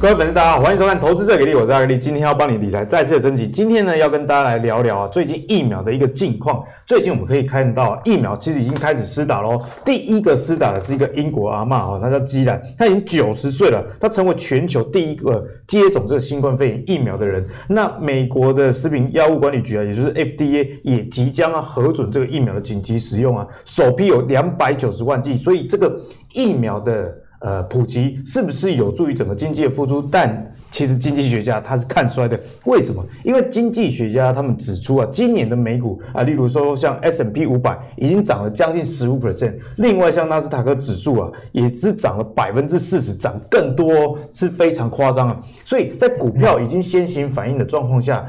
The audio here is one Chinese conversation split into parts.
各位粉丝，大家好，欢迎收看《投资最给力》，我是阿力，今天要帮你理财再次的升级。今天呢，要跟大家来聊聊啊，最近疫苗的一个近况。最近我们可以看到，疫苗其实已经开始施打喽。第一个施打的是一个英国阿嬷哈，她叫基兰，她已经九十岁了，她成为全球第一个接种这个新冠肺炎疫苗的人。那美国的食品药物管理局啊，也就是 FDA 也即将啊核准这个疫苗的紧急使用啊，首批有两百九十万剂，所以这个疫苗的。呃，普及是不是有助于整个经济的复苏？但其实经济学家他是看衰的，为什么？因为经济学家他们指出啊，今年的美股啊，例如说像 S&P 五百已经涨了将近十五 percent，另外像纳斯达克指数啊，也只涨了百分之四十，涨更多，是非常夸张啊。所以在股票已经先行反应的状况下，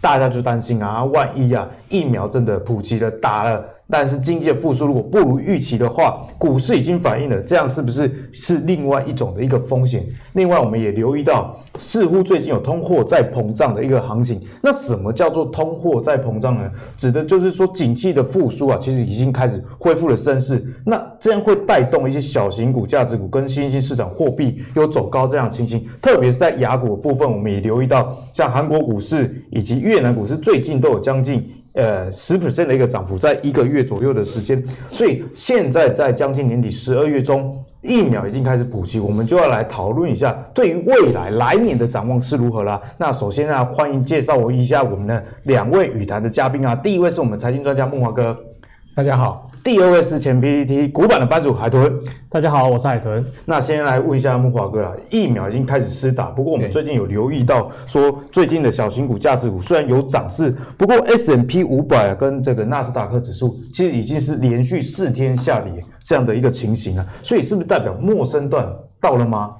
大家就担心啊，万一啊，疫苗真的普及了，打了。但是经济的复苏如果不如预期的话，股市已经反映了，这样是不是是另外一种的一个风险？另外，我们也留意到，似乎最近有通货在膨胀的一个行情。那什么叫做通货在膨胀呢？指的就是说，景气的复苏啊，其实已经开始恢复了升势。那这样会带动一些小型股、价值股跟新兴市场货币有走高这样的情形。特别是在亚股的部分，我们也留意到，像韩国股市以及越南股市最近都有将近。呃，十 percent 的一个涨幅，在一个月左右的时间，所以现在在将近年底十二月中，疫苗已经开始普及，我们就要来讨论一下，对于未来来年的展望是如何啦。那首先呢，欢迎介绍我一下我们的两位语坛的嘉宾啊，第一位是我们财经专家梦华哥，大家好。第二位是前 PPT 古板的班主海豚，大家好，我是海豚。那先来问一下木华哥啊，疫苗已经开始施打，不过我们最近有留意到说，最近的小型股、价值股虽然有涨势，不过 S&P 五百跟这个纳斯达克指数其实已经是连续四天下跌这样的一个情形了，所以是不是代表陌生段到了吗？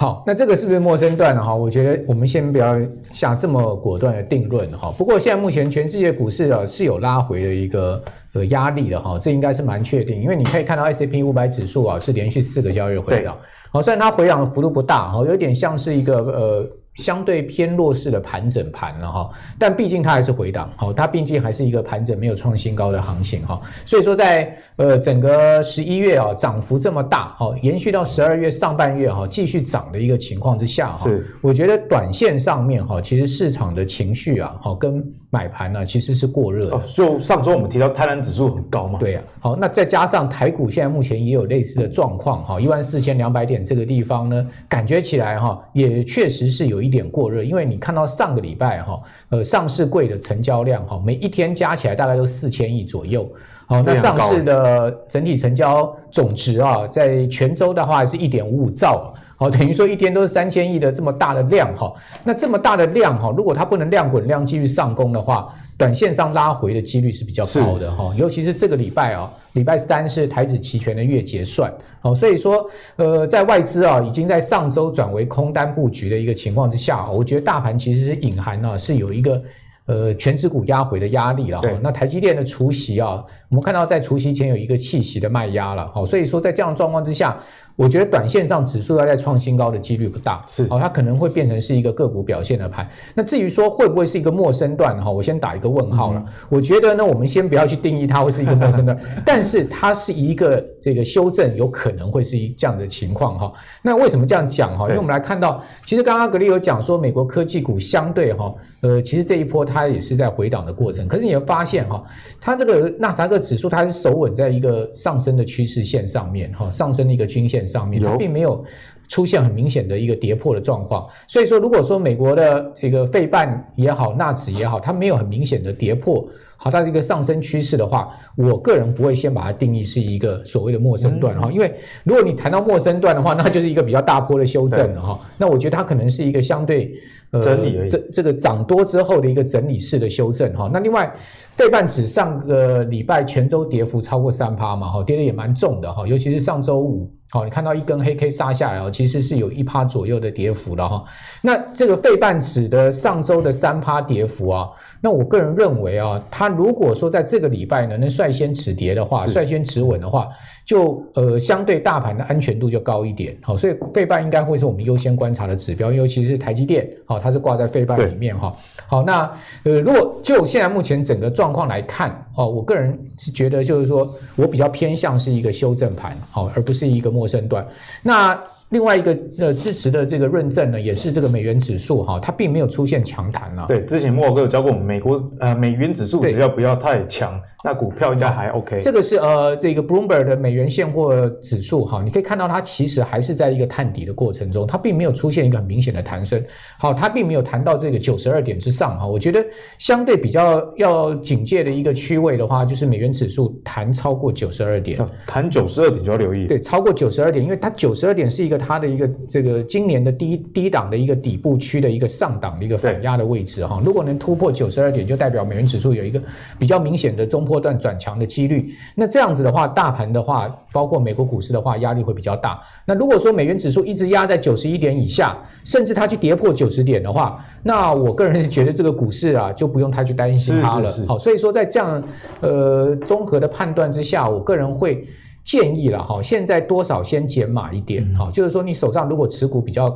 好，那这个是不是陌生段呢？哈，我觉得我们先不要下这么果断的定论哈。不过现在目前全世界股市啊是有拉回的一个呃压力的哈，这应该是蛮确定，因为你可以看到 S&P 五百指数啊是连续四个交易日回档，好，虽然它回档的幅度不大哈，有点像是一个呃。相对偏弱势的盘整盘了哈，但毕竟它还是回档，好，它毕竟还是一个盘整没有创新高的行情哈，所以说在呃整个十一月啊涨幅这么大，好，延续到十二月上半月哈继续涨的一个情况之下哈，我觉得短线上面哈，其实市场的情绪啊，好跟买盘呢其实是过热的，哦，就上周我们提到台南指数很高嘛，对呀，好，那再加上台股现在目前也有类似的状况哈，一万四千两百点这个地方呢，感觉起来哈也确实是有一。一点过热，因为你看到上个礼拜哈，呃，上市柜的成交量哈，每一天加起来大概都四千亿左右。好，那上市的整体成交总值啊，在全周的话是一点五五兆。好，等于说一天都是三千亿的这么大的量哈。那这么大的量哈，如果它不能量滚量继续上攻的话，短线上拉回的几率是比较高的哈。尤其是这个礼拜啊。礼拜三是台指期权的月结算，好，所以说，呃，在外资啊已经在上周转为空单布局的一个情况之下，我觉得大盘其实是隐含呢是有一个呃全指股压回的压力了。那台积电的除息啊，我们看到在除夕前有一个弃息的卖压了，好，所以说在这样的状况之下。我觉得短线上指数要再创新高的几率不大，是哦，它可能会变成是一个个股表现的盘。那至于说会不会是一个陌生段哈，我先打一个问号了。嗯、我觉得呢，我们先不要去定义它会是一个陌生段，但是它是一个这个修正，有可能会是一这样的情况哈。那为什么这样讲哈？因为我们来看到，其实刚刚格力有讲说，美国科技股相对哈，呃，其实这一波它也是在回档的过程。可是你会发现哈，它这个纳斯达克指数它是守稳在一个上升的趋势线上面哈，上升的一个均线。上面它并没有出现很明显的一个跌破的状况，所以说如果说美国的这个费半也好，纳指也好，它没有很明显的跌破，好，它是一个上升趋势的话，我个人不会先把它定义是一个所谓的陌生段哈，因为如果你谈到陌生段的话，那就是一个比较大波的修正了哈，那我觉得它可能是一个相对呃整理这这个涨多之后的一个整理式的修正哈，那另外。费半指上个礼拜全周跌幅超过三趴嘛，哈，跌得也蛮重的哈，尤其是上周五，好，你看到一根黑 K 杀下来哦，其实是有一趴左右的跌幅的哈。那这个费半指的上周的三趴跌幅啊，那我个人认为啊，它如果说在这个礼拜呢能率先止跌的话，率先止稳的话，就呃相对大盘的安全度就高一点，好，所以费半应该会是我们优先观察的指标，尤其是台积电，好，它是挂在费半里面哈。好，那呃如果就现在目前整个状状况来看，哦，我个人是觉得，就是说我比较偏向是一个修正盘，好，而不是一个陌生段。那另外一个呃支持的这个论证呢，也是这个美元指数哈，它并没有出现强弹啊。对，之前莫哥有教过我们，美国呃美元指数只要不要太强，那股票应该还 OK。这个是呃这个 Bloomberg 的美元现货指数哈，你可以看到它其实还是在一个探底的过程中，它并没有出现一个很明显的弹升。好，它并没有弹到这个九十二点之上哈。我觉得相对比较要警戒的一个区位的话，就是美元指数弹超过九十二点，弹九十二点就要留意。对，超过九十二点，因为它九十二点是一个。它的一个这个今年的低低档的一个底部区的一个上档的一个反压的位置哈，如果能突破九十二点，就代表美元指数有一个比较明显的中波段转强的几率。那这样子的话，大盘的话，包括美国股市的话，压力会比较大。那如果说美元指数一直压在九十一点以下，甚至它去跌破九十点的话，那我个人是觉得这个股市啊，就不用太去担心它了。好，所以说在这样呃综合的判断之下，我个人会。建议了哈，现在多少先减码一点哈，就是说你手上如果持股比较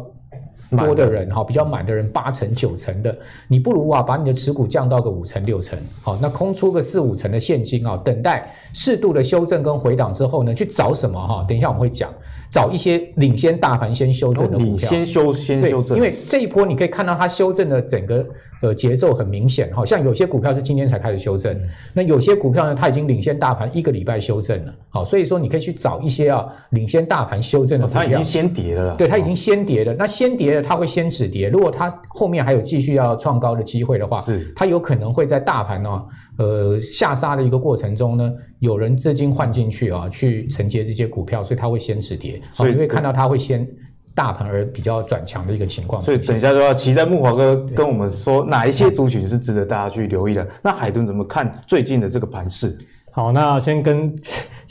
多的人哈，比较满的人八成九成的，你不如啊把你的持股降到个五成六成，好，那空出个四五成的现金啊，等待适度的修正跟回档之后呢，去找什么哈？等一下我们会讲，找一些领先大盘先修正的股票，先修先修正，因为这一波你可以看到它修正的整个。呃，节奏很明显，好像有些股票是今天才开始修正，那有些股票呢，它已经领先大盘一个礼拜修正了，好，所以说你可以去找一些啊领先大盘修正的股票，它已经先跌了，对，它已经先跌了，那先跌了，它会先止跌，如果它后面还有继续要创高的机会的话，是，它有可能会在大盘呢，呃下杀的一个过程中呢，有人资金换进去啊，去承接这些股票，所以它会先止跌，所以你会看到它会先。大盘而比较转强的一个情况，所以等一下就要期待木华哥跟我们说哪一些族群是值得大家去留意的。那海豚怎么看最近的这个盘势？好，那先跟。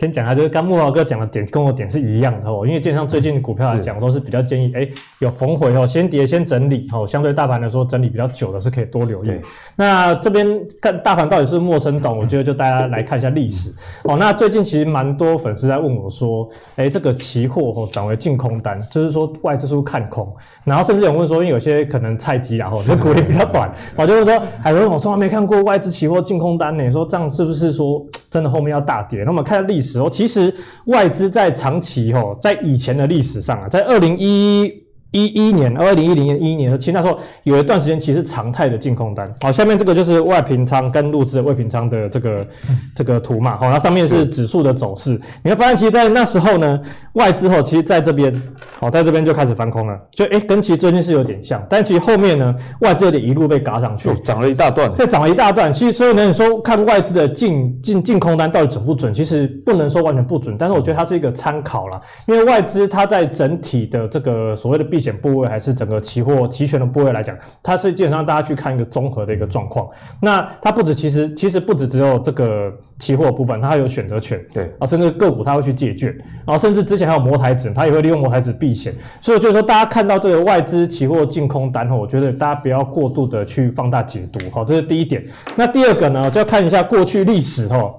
先讲一下，就是刚慕驊哥讲的点跟我点是一样的哦，因为基本上最近股票来讲，我都是比较建议，哎，有逢回哦，先跌先整理哦，相对大盘来说整理比较久的是可以多留意。那这边看大盘到底是陌生懂，我觉得就大家来看一下历史哦。那最近其实蛮多粉丝在问我说，哎，这个期货哦转为净空单，就是说外资是看空？然后甚至有问说，因为有些可能菜鸡然后就股龄比较短，我就是说，海伦，我从来没看过外资期货净空单呢，说这样是不是说真的后面要大跌？那我们看下历史。时候，其实外资在长期吼，在以前的历史上啊，在二零一一一年、二零一零年、一一年的其实那时候有一段时间其实是常态的净空单。好，下面这个就是外平仓跟入资的未平仓的这个这个图嘛。好，那上面是指数的走势。你会发现，其实，在那时候呢，外资后，其实在这边，好，在这边就开始翻空了。就诶，跟其实最近是有点像，但其实后面呢，外资有点一路被嘎上去，涨了一大段。对，涨了一大段。其实所以呢，你说看外资的净净净空单到底准不准？其实不能说完全不准，但是我觉得它是一个参考啦。因为外资它在整体的这个所谓的避险部位还是整个期货期权的部位来讲，它是基本上大家去看一个综合的一个状况。那它不止，其实其实不止只有这个期货部分，它还有选择权，对啊，甚至个股它会去借券，然后甚至之前还有摩台指，它也会利用摩台指避险。所以就是说，大家看到这个外资期货净空单后，我觉得大家不要过度的去放大解读，好，这是第一点。那第二个呢，就要看一下过去历史哈，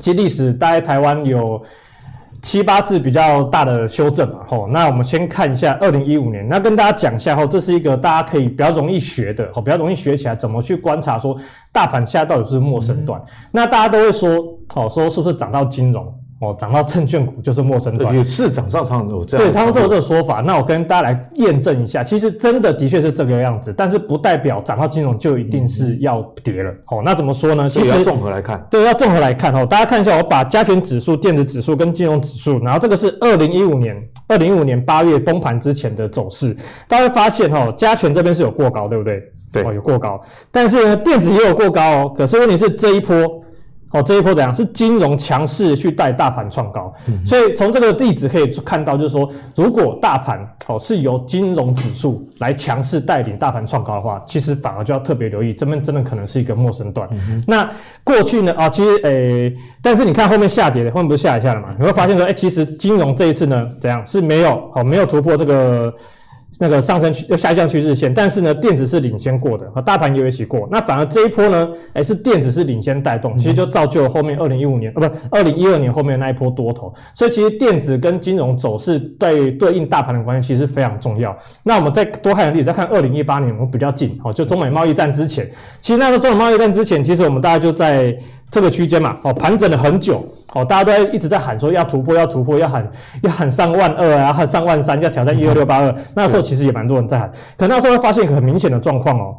其实历史大概台湾有。七八次比较大的修正嘛，吼，那我们先看一下二零一五年，那跟大家讲一下吼，这是一个大家可以比较容易学的，吼，比较容易学起来怎么去观察说大盘现在到底是末升段，那大家都会说，哦，说是不是涨到金融？哦，涨到证券股就是陌生段，市场上常常有这样，对，他们都有这个说法。那我跟大家来验证一下，其实真的的确是这个样子，但是不代表涨到金融就一定是要跌了。好、那怎么说呢？其实综合来看，对，要综合来看哦。大家看一下，我把加权指数、电子指数跟金融指数，然后这个是二零一五年，二零一五年八月崩盘之前的走势，大家会发现哦，加权这边是有过高，对不对？对，哦，有过高，但是呢，电子也有过高哦。可是问题是这一波。哦，这一波怎样？是金融强势去带大盘创高，嗯、所以从这个例子可以看到，就是说，如果大盘哦是由金融指数来强势带领大盘创高的话，其实反而就要特别留意，这边真的可能是一个陌生段。嗯、那过去呢？啊、哦，其实诶、欸，但是你看后面下跌的，后面不是下一下了嘛？你会发现说，哎、欸，其实金融这一次呢，怎样是没有哦，没有突破这个。那个上升趋又下降趋势线，但是呢，电子是领先过的，和大盘也有一起过。那反而这一波呢，哎，是电子是领先带动，其实就造就了后面二零一五年，呃，不，二零一二年后面的那一波多头。所以其实电子跟金融走势对对应大盘的关系其实非常重要。那我们再多看一个例子，再看二零一八年，我们比较近，哦，就中美贸易战之前，其实那个中美贸易战之前，其实我们大概就在。这个区间嘛，哦，盘整了很久，哦，大家都在一直在喊说要突破，要突破，要喊要喊上万二啊，喊上万三，要挑战一二六八二。那时候其实也蛮多人在喊，可那时候会发现一个很明显的状况哦，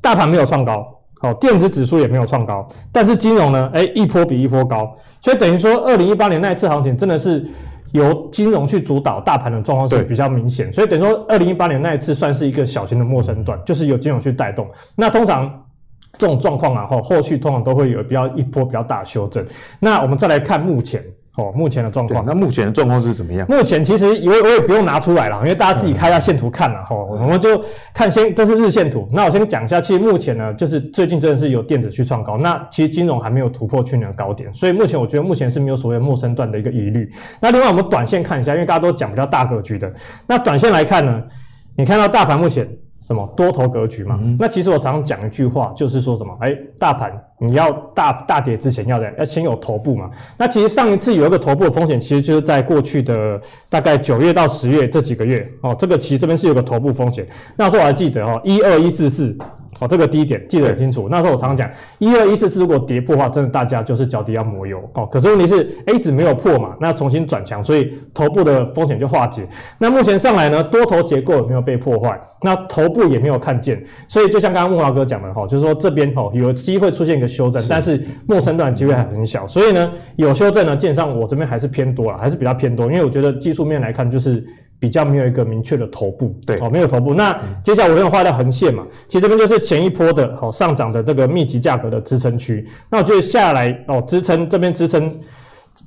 大盘没有创高，好，电子指数也没有创高，但是金融呢，哎，一波比一波高，所以等于说二零一八年那一次行情真的是由金融去主导大盘的状况是比较明显，所以等于说二零一八年那一次算是一个小型的陌生段，就是由金融去带动。那通常。这种状况啊，后后续通常都会有比较一波比较大的修正。那我们再来看目前哦，目前的状况。那目前的状况是怎么样？目前其实我我也不用拿出来了，因为大家自己开一下线图看了哈。我们就看先，这是日线图。那我先讲一下，其实目前呢，就是最近真的是有电子去创高。那其实金融还没有突破去年的高点，所以目前我觉得目前是没有所谓陌生段的一个疑虑。那另外我们短线看一下，因为大家都讲比较大格局的。那短线来看呢，你看到大盘目前。什么多头格局嘛？嗯、那其实我常常讲一句话，就是说什么？哎，大盘你要大大跌之前要要先有头部嘛。那其实上一次有一个头部的风险，其实就是在过去的大概九月到十月这几个月哦。这个其实这边是有个头部风险。那时候我还记得哦，一二一四四。哦，这个低点记得很清楚。那时候我常常讲，一二一四四如果跌破的话，真的大家就是脚底要磨油哦。可是问题是，A 指没有破嘛，那重新转强，所以头部的风险就化解。那目前上来呢，多头结构也没有被破坏，那头部也没有看见，所以就像刚刚木华哥讲的哈，就是说这边哦有机会出现一个修正，是但是陌生段机会还很小，所以呢有修正呢，基本上我这边还是偏多了，还是比较偏多，因为我觉得技术面来看就是。比较没有一个明确的头部，对，哦，没有头部。那接下来我用画一条横线嘛，其实这边就是前一波的哦上涨的这个密集价格的支撑区。那我觉得下来哦支撑这边支撑，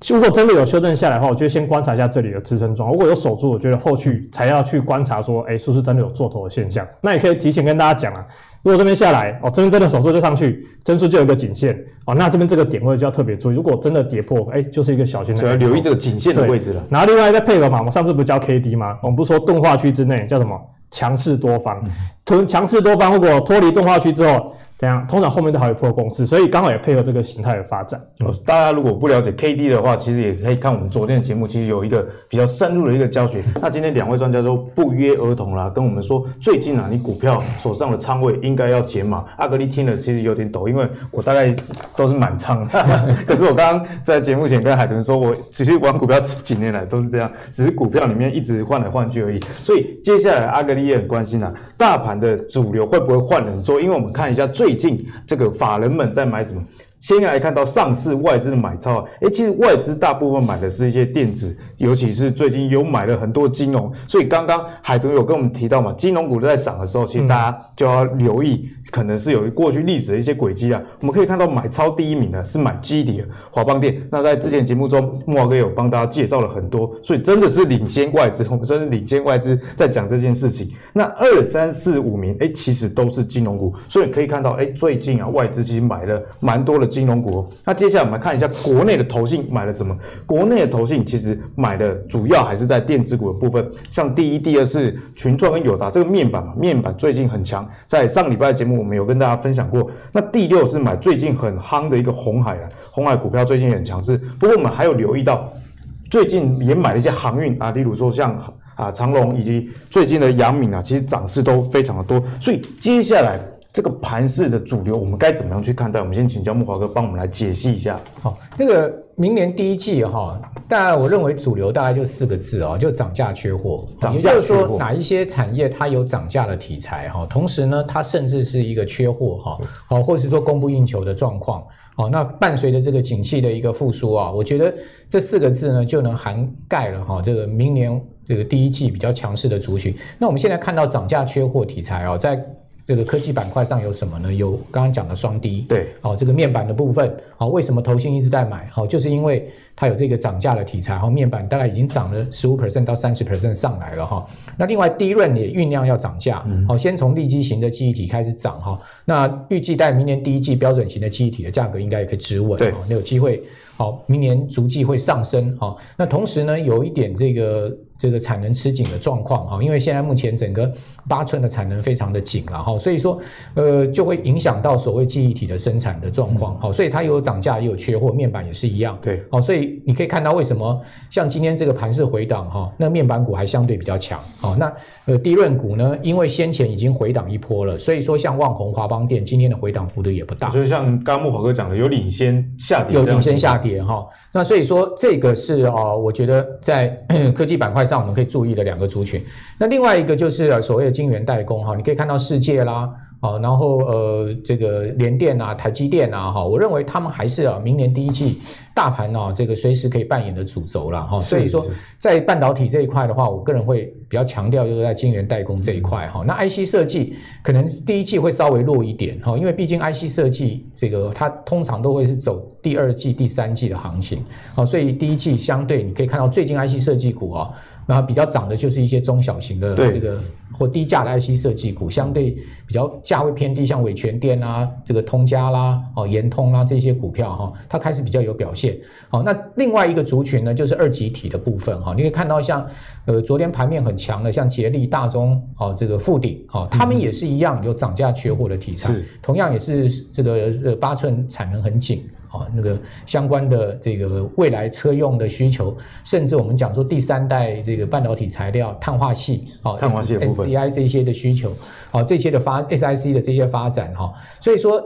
如果真的有修正下来的话，我觉得先观察一下这里的支撑状。如果有守住，我觉得后续才要去观察说，哎，是不是真的有做头的现象？那也可以提前跟大家讲啊。如果这边下来哦，这边真的守住就上去，真数就有一个颈线哦，那这边这个点位就要特别注意。如果真的跌破，哎，就是一个小型的，要留意这个颈线的位置了。然后另外再配合嘛，我们上次不是教 K D 吗？我们不是说动画区之内叫什么强势多方，从强势多方如果脱离动画区之后。这样，通常后面都还有破公司，所以刚好也配合这个形态的发展。嗯、大家如果不了解 K D 的话，其实也可以看我们昨天的节目，其实有一个比较深入的一个教学。那今天两位专家都不约而同啦，跟我们说，最近啊，你股票手上的仓位应该要减码。阿格力听了其实有点抖，因为我大概都是满仓，可是我刚刚在节目前跟海豚说，我其实玩股票十几年来都是这样，只是股票里面一直换来换去而已。所以接下来阿格力也很关心啊，大盘的主流会不会换人做？因为我们看一下最最近这个。法人们在买什么？先来看到上市外资的买超啊，诶，其实外资大部分买的是一些电子，尤其是最近有买了很多金融，所以刚刚海豚有跟我们提到嘛，金融股都在涨的时候，其实大家就要留意，可能是有过去历史的一些轨迹啊。我们可以看到买超第一名呢是买基底的华邦电，那在之前节目中木华哥有帮大家介绍了很多，所以真的是领先外资，我们真的领先外资在讲这件事情。那二三四五名，诶，其实都是金融股，所以可以看到，诶，最近啊外资其实买了蛮多的。金融股，那接下来我们来看一下国内的投信买了什么？国内的投信其实买的主要还是在电子股的部分，像第一、第二是群创跟友达这个面板嘛，面板最近很强，在上礼拜的节目我们有跟大家分享过。那第六是买最近很夯的一个红海啊，红海股票最近很强势。不过我们还有留意到，最近也买了一些航运啊，例如说像啊长荣以及最近的阳明啊，其实涨势都非常的多。所以接下来。这个盘势的主流，我们该怎么样去看待？我们先请教木华哥帮我们来解析一下。好，这个明年第一季哈，当然我认为主流大概就四个字哦，就涨价缺货。涨价缺货。也就是说，哪一些产业它有涨价的题材哈，同时呢，它甚至是一个缺货哈，好，或是说供不应求的状况。好，那伴随着这个景气的一个复苏啊，我觉得这四个字呢，就能涵盖了哈，这个明年这个第一季比较强势的族群。那我们现在看到涨价缺货题材啊，在这个科技板块上有什么呢？有刚刚讲的双低，对，好，这个面板的部分，好，为什么投信一直在买？好，就是因为它有这个涨价的题材，好，面板大概已经涨了十五 percent 到三十 percent 上来了哈。那另外，DRAM 也酝酿要涨价，好，先从利基型的记忆体开始涨哈。那预计在明年第一季标准型的记忆体的价格应该也可以止稳，对，那有机会，好，明年逐季会上升，好，那同时呢，有一点这个。这个产能吃紧的状况哈，因为现在目前整个八寸的产能非常的紧了哈，所以说呃就会影响到所谓记忆体的生产的状况哈，所以它有涨价也有缺货，面板也是一样。对，好，所以你可以看到为什么像今天这个盘势回档哈，那面板股还相对比较强。好，那呃低润股呢，因为先前已经回档一波了，所以说像旺宏、华邦电今天的回档幅度也不大。所以像刚刚慕驊哥讲的，有领先下跌，有领先下跌哈。那所以说这个是啊，我觉得在 科技板块上我们可以注意的两个族群。那另外一个就是所谓的晶圆代工哈，你可以看到世界啦。好，然后呃，这个联电啊、台积电啊，哈，我认为他们还是啊，明年第一季大盘啊，这个随时可以扮演的主轴了哈。所以说，在半导体这一块的话，我个人会比较强调，就是在晶圆代工这一块哈。那 IC 设计可能第一季会稍微弱一点哈，因为毕竟 IC 设计这个它通常都会是走第二季、第三季的行情，好，所以第一季相对你可以看到最近 IC 设计股啊。然后比较涨的就是一些中小型的这个或低价的 IC 设计股，相对比较价位偏低，像伟全电啊、这个通家啦、哦延通啦这些股票哈，它开始比较有表现。好，那另外一个族群呢，就是二级体的部分哈，你可以看到像呃昨天盘面很强的，像捷力、大中哦这个富鼎哦，他们也是一样有涨价缺货的题材，同样也是这个呃八寸产能很紧。啊，那个相关的这个未来车用的需求，甚至我们讲说第三代这个半导体材料碳化系啊，碳化系 SCI 这些的需求，啊，这些的发 SIC 的这些发展哈，所以说。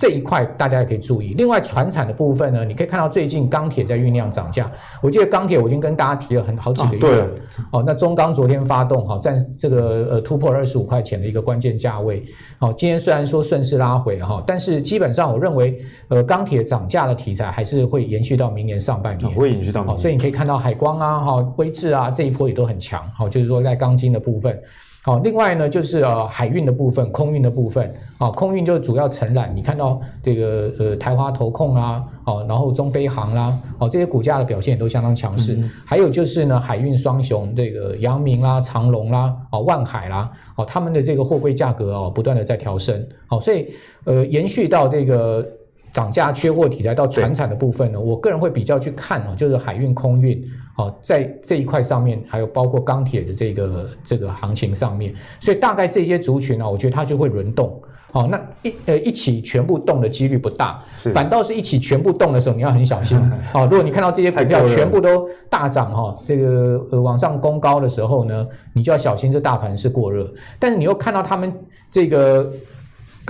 这一块大家也可以注意。另外，船产的部分呢，你可以看到最近钢铁在酝酿涨价。我记得钢铁我已经跟大家提了很好几个月了。啊、对。哦，那中钢昨天发动，哈，占这个呃突破二十五块钱的一个关键价位。好，今天虽然说顺势拉回哈，但是基本上我认为，呃，钢铁涨价的题材还是会延续到明年上半年。会延续到明年。所以你可以看到海光啊，哈，威智啊这一波也都很强。好，就是说在钢筋的部分。好，另外呢，就是呃海运的部分，空运的部分，啊，空运就主要承揽，你看到这个呃台华投控啊，哦，然后中飞航啦，哦这些股价的表现也都相当强势。嗯、还有就是呢，海运双雄这个阳明啦、长隆啦、哦万海啦，哦他们的这个货柜价格哦不断的在调升，好，所以呃延续到这个涨价缺货题材到船产的部分呢，我个人会比较去看哦，就是海运空运。好，在这一块上面，还有包括钢铁的这个这个行情上面，所以大概这些族群呢，我觉得它就会轮动。好，那一呃一起全部动的几率不大，反倒是一起全部动的时候，你要很小心。好，如果你看到这些股票全部都大涨哈，这个呃往上攻高的时候呢，你就要小心这大盘是过热。但是你又看到他们这个。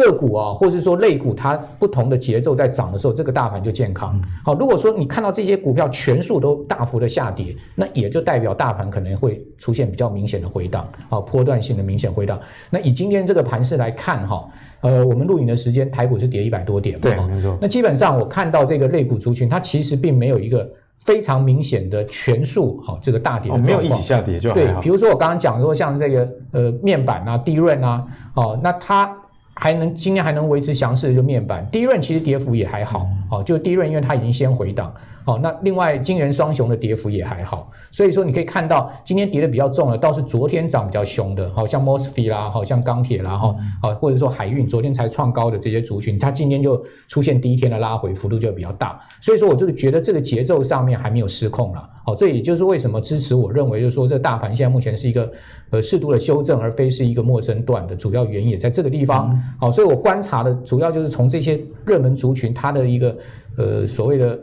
个股啊，或者是说类股，它不同的节奏在涨的时候，这个大盘就健康。好，如果说你看到这些股票全数都大幅的下跌，那也就代表大盘可能会出现比较明显的回档，啊，波段性的明显回档。那以今天这个盘势来看，哈，呃，我们录影的时间，台股是跌一百多点，对，没错。那基本上我看到这个类股族群，它其实并没有一个非常明显的全数，好，这个大跌没有一起下跌就对。比如说我刚刚讲说，像这个呃面板啊、低润啊，哦，那它。还能今天还能维持强势的就面板，第一润其实跌幅也还好，好，就低润因为它已经先回档。好，那另外金元双雄的跌幅也还好，所以说你可以看到今天跌的比较重的倒是昨天涨比较凶的，好像 MOSFET 啦，好像钢铁啦，哈，好或者说海运昨天才创高的这些族群，它今天就出现第一天的拉回幅度就比较大，所以说我就是觉得这个节奏上面还没有失控了，好，这也就是为什么支持我认为就是说这大盘现在目前是一个呃适度的修正，而非是一个陌生段的主要原因也在这个地方，好，所以我观察的主要就是从这些热门族群它的一个呃所谓的。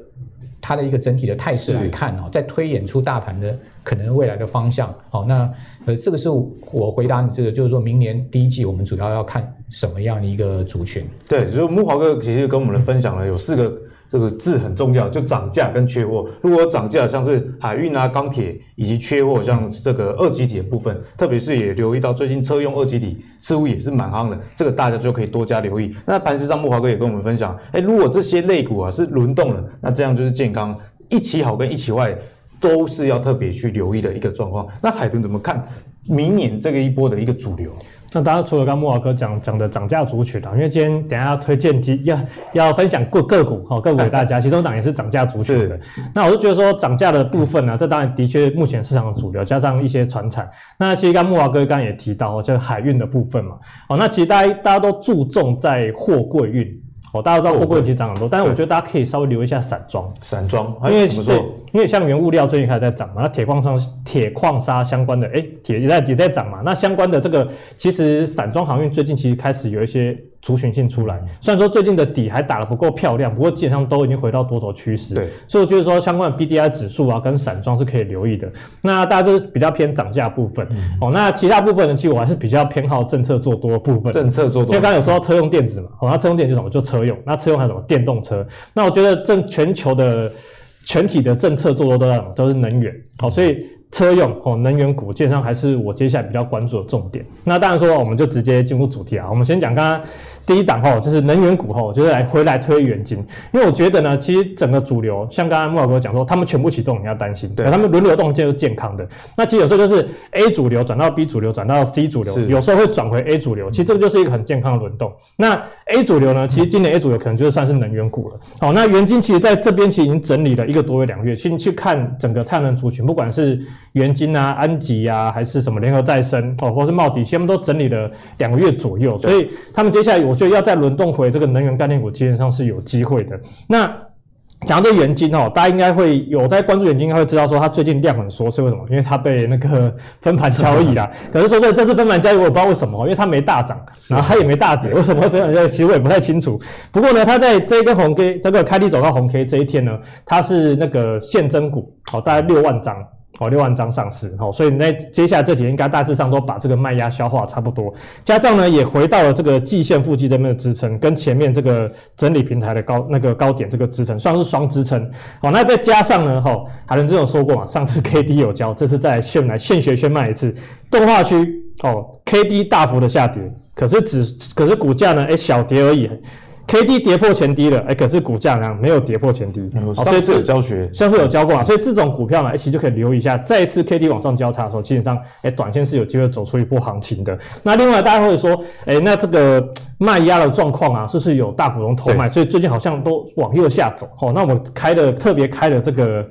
它的一个整体的态势来看哦，在推演出大盘的可能未来的方向。好，那呃，这个是我回答你这个，就是说明年第一季我们主要要看什么样的一个族群？对，就是木华哥其实跟我们的分享了有四个。这个字很重要，就涨价跟缺货。如果涨价，像是海运啊、钢铁，以及缺货，像这个二级体的部分，特别是也留意到最近车用二级体似乎也是蛮夯的，这个大家就可以多加留意。那盘石上，慕驊哥也跟我们分享，哎，如果这些类股啊是轮动了，那这样就是健康，一起好跟一起坏都是要特别去留意的一个状况。那海豚怎么看明年这个一波的一个主流？那当然，除了刚木老哥讲讲的涨价族群啊，因为今天等一下要推荐几要要分享个个股哈，个股给大家，其中档也是涨价族群的。那我就觉得说涨价的部分呢、啊，这当然的确目前市场的主流，加上一些船产。那其实刚木老哥刚刚也提到，就是海运的部分嘛。哦，那其实大家大家都注重在货柜运。哦，大家都知道货柜其实涨很多，但是我觉得大家可以稍微留一下散装。散装，因为？因为像原物料最近开始在涨嘛，那铁矿上铁矿砂相关的，哎，铁也在也在涨嘛。那相关的这个，其实散装航运最近其实开始有一些族群性出来。虽然说最近的底还打得不够漂亮，不过基本上都已经回到多头趋势。对，所以我觉得说相关的 BDI 指数啊，跟散装是可以留意的。那大家这是比较偏涨价部分、嗯、哦。那其他部分呢，其实我还是比较偏好政策做多的部分。政策做多，因为刚才有说到车用电子嘛，哦，那车用电子是什么？就车用。那车用还有什么？电动车。那我觉得正全球的。全体的政策做多都要都是能源，好，所以车用哦，能源股基本上还是我接下来比较关注的重点。那当然说，我们就直接进入主题啊，我们先讲刚刚。第一档吼，就是能源股吼，就是来回来推元晶，因为我觉得呢，其实整个主流，像刚刚木老哥讲说，他们全部启动，你要担心，对，他们轮流动就是健康的。那其实有时候就是 A 主流转到 B 主流，转到 C 主流，有时候会转回 A 主流，其实这个就是一个很健康的轮动。那 A 主流呢，其实今年 A 主流可能就算是能源股了。好，那元金其实在这边其实已经整理了一个多月、两个月，去去看整个太阳能族群，不管是元金啊、安吉啊，还是什么联合再生哦，或是茂迪，他们都整理了两个月左右，所以他们接下来我觉得要再轮动。回这个能源概念股基本上是有机会的。那讲到这元金哦，大家应该会有在关注元金，应该会知道说它最近量很缩，是为什么？因为它被那个分盘交易啦。可是说这这次分盘交易，我也不知道为什么，因为它没大涨，然后它也没大跌，为什么会分盘交易？其实我也不太清楚。不过呢，它在这一根红 K，这个开低走到红 K 这一天呢，它是那个现增股，好，大概六万张。哦，六万张上市，哦，所以你那接下来这几天应该大致上都把这个卖压消化差不多，加上呢也回到了这个季线附近这边的支撑，跟前面这个整理平台的高那个高点这个支撑算是双支撑。哦，那再加上呢，哈，海伦之前有说过嘛，上次 K D 有教，这次再现来现学现卖一次，动画区哦，K D 大幅的下跌，可是只可是股价呢，哎、小跌而已。K D 跌破前低了，哎、欸，可是股价呢没有跌破前低，嗯哦、所以有教学，上次有教过啊，所以这种股票呢，其实就可以留意一下，再一次 K D 往上交叉的时候，基本上，哎、欸，短线是有机会走出一波行情的。那另外大家会说，哎、欸，那这个卖压的状况啊，是不是有大股东投卖？所以最近好像都往右下走。哦，那我们开了特别开的这个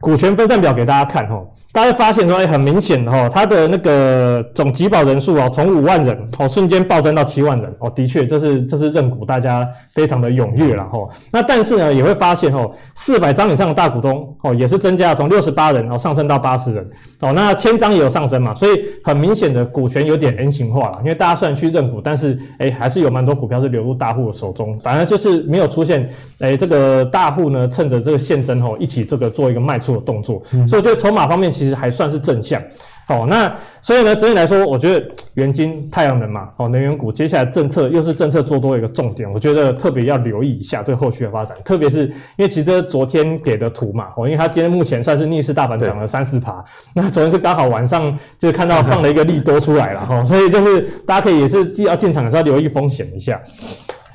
股权分散表给大家看，哦。大家发现说，哎，很明显哈，它的那个总集保人数哦，从五万人哦，瞬间暴增到七万人哦，的确，这是这是认股，大家非常的踊跃了哈。那但是呢，也会发现哦，四百张以上的大股东哦，也是增加，从六十八人哦上升到八十人哦，那千张也有上升嘛，所以很明显的股权有点 N 型化了。因为大家虽然去认股，但是哎，还是有蛮多股票是流入大户的手中，反而就是没有出现哎，这个大户呢趁着这个现增哦，一起这个做一个卖出的动作，嗯、所以我觉得筹码方面。其实还算是正向，哦，那所以呢，整体来说，我觉得元晶太阳能嘛，哦，能源股接下来政策又是政策做多一个重点，我觉得特别要留意一下这个后续的发展，特别是因为其实这昨天给的图嘛，哦，因为它今天目前算是逆势大盘涨了三四趴，那昨天是刚好晚上就看到放了一个利多出来了，哈，所以就是大家可以也是既要进场也是要留意风险一下。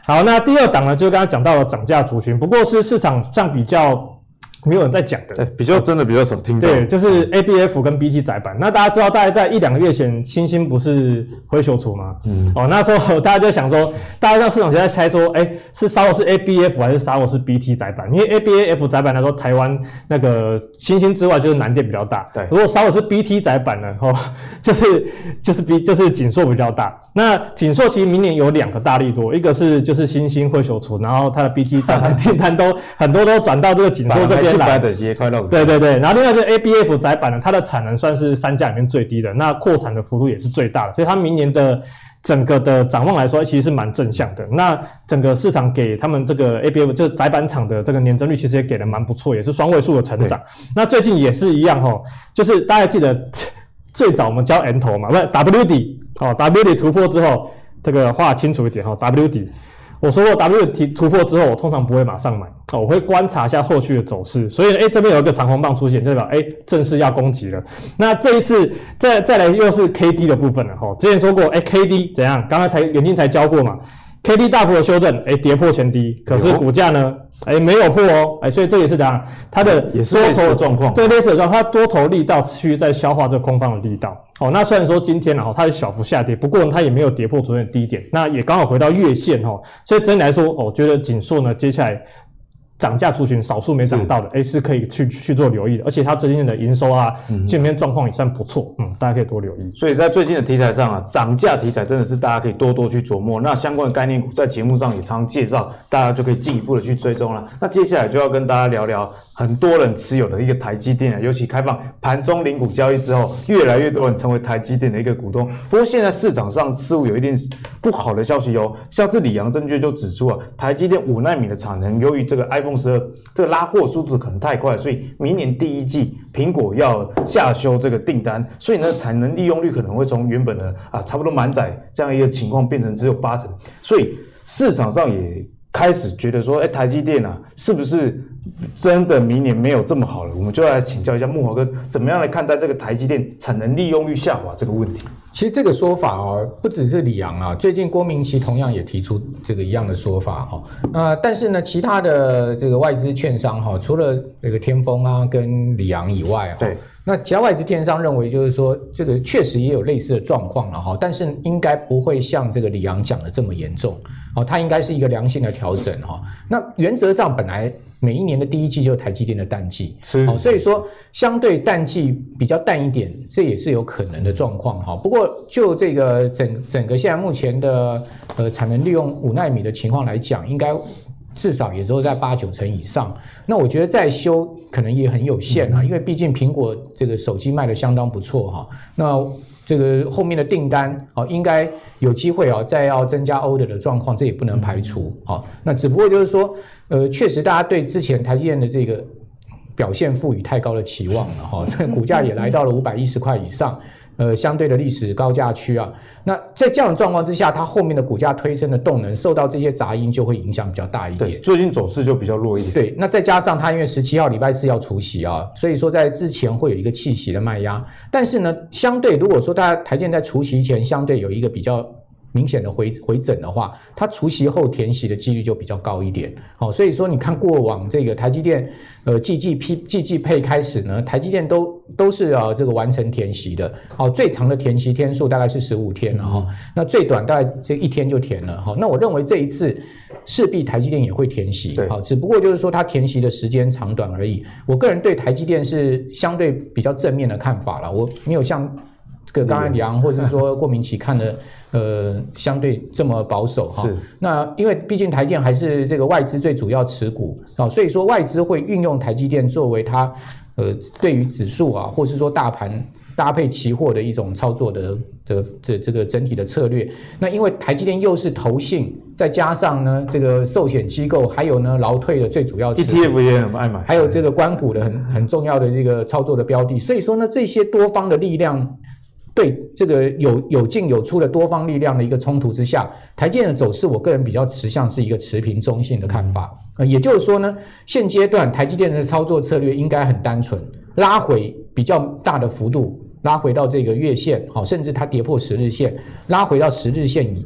好，那第二档呢，就是刚刚讲到了涨价族群，不过是市场上比较。没有人在讲的，对，比较真的比较少听到。对，就是 ABF 跟 BT 窄板。那大家知道，大概在一两个月前，星星不是灰熊出吗？嗯。哦，那时候 大家就想说，大家让市场现在猜说，哎，是杀我是 ABF 还是杀我是 BT 窄板？因为 ABF 窄板来说，台湾那个星星之外，就是南电比较大。对。如果杀我是 BT 窄板呢？哦，就是就是 B 就是锦硕比较大。那锦硕其实明年有两个大力多，一个是就是星星灰熊出，然后它的 BT 载板 订单都很多都转到这个锦硕这边。来的也快乐，对对对，然后另外就是 ABF 窄板呢，它的产能算是三家里面最低的，那扩产的幅度也是最大的，所以它明年的整个的展望来说，其实是蛮正向的。那整个市场给他们这个 ABF 就是窄板厂的这个年增率，其实也给的蛮不错，也是双位数的成长。那最近也是一样哈，就是大家记得 最早我们教 N 头嘛，不是 W 底哦，W 底突破之后，这个画清楚一点哈，W 底。我说过，W 提突破之后，我通常不会马上买，哦，我会观察一下后续的走势。所以，诶这边有一个长红棒出现，就代表诶正式要攻击了。那这一次再再来又是 K D 的部分了，哈，之前说过，诶 K D 怎样？刚刚才远近才教过嘛，K D 大幅的修正，哎跌破前低，可是股价呢？哎，没有破哦，哎，所以这也是怎样？它的也是多头的状况，对，类似的状况，它多头力道持续在消化这个空方的力道。哦，那虽然说今天呢，哈，它是小幅下跌，不过它也没有跌破昨天的低点，那也刚好回到月线哈。所以整体来说，我觉得紧缩呢，接下来涨价族群少数没涨到的，哎，是可以去去做留意的。而且它最近的营收啊，基本面状况也算不错，嗯，大家可以多留意。所以在最近的题材上啊，涨价题材真的是大家可以多多去琢磨。那相关的概念股在节目上也常常介绍，大家就可以进一步的去追踪了。那接下来就要跟大家聊聊很多人持有的一个台积电啊，尤其开放盘中零股交易之后，越来越多人成为台积电的一个股东。不过现在市场上似乎有一点不好的消息哦，像是里昂证券就指出啊，台积电五纳米的产能由于这个 iPhone 十二这个。拉货速度可能太快，所以明年第一季苹果要下修这个订单，所以呢，产能利用率可能会从原本的啊差不多满载这样一个情况变成只有八成，所以市场上也开始觉得说，哎，台积电啊，是不是真的明年没有这么好了？我们就来请教一下木华哥，怎么样来看待这个台积电产能利用率下滑这个问题？其实这个说法哦，不只是李阳啊，最近郭明奇同样也提出这个一样的说法哈。那但是呢，其他的这个外资券商哈，除了这个天风啊跟李阳以外，对，那其他外资券商认为就是说，这个确实也有类似的状况了哈，但是应该不会像这个李阳讲的这么严重，哦，它应该是一个良性的调整哈。那原则上本来。每一年的第一季就是台积电的淡季，是，所以说相对淡季比较淡一点，这也是有可能的状况哈。不过就这个整整个现在目前的呃产能利用五纳米的情况来讲，应该至少也都在八九成以上。那我觉得再修可能也很有限啊，因为毕竟苹果这个手机卖的相当不错哈。那这个后面的订单哦，应该有机会哦，再要增加 order 的状况，这也不能排除啊。那只不过就是说，呃，确实大家对之前台积电的这个表现赋予太高的期望了哈，这个 股价也来到了五百一十块以上。呃，相对的历史高价区啊，那在这样的状况之下，它后面的股价推升的动能受到这些杂音就会影响比较大一点。对，最近走势就比较弱一点。对，那再加上它因为十七号礼拜四要除息啊，所以说在之前会有一个气息的卖压。但是呢，相对如果说大家台积电在除息前相对有一个比较。明显的回回整的话，它除息后填息的几率就比较高一点。好，所以说你看过往这个台积电，呃，季季批季季配开始呢，台积电都都是啊这个完成填息的。好，最长的填息天数大概是十五天了哈，那最短大概这一天就填了。哈，那我认为这一次势必台积电也会填息。好，只不过就是说它填息的时间长短而已。我个人对台积电是相对比较正面的看法了，我没有像。这个刚才梁或者是 说郭明錤看的，呃，相对这么保守哈。是。那因为毕竟台电还是这个外资最主要持股啊，所以说外资会运用台积电作为它呃对于指数啊，或是说大盘搭配期货的一种操作的的这这个整体的策略。那因为台积电又是投信，再加上呢这个寿险机构，还有呢劳退的最主要，ETF 也很爱买，还有这个关股的很很重要的这个操作的标的。所以说呢，这些多方的力量。对这个有有进有出的多方力量的一个冲突之下，台积电的走势，我个人比较持向是一个持平中性的看法。呃，也就是说呢，现阶段台积电的操作策略应该很单纯，拉回比较大的幅度，拉回到这个月线，好，甚至它跌破十日线，拉回到十日线以，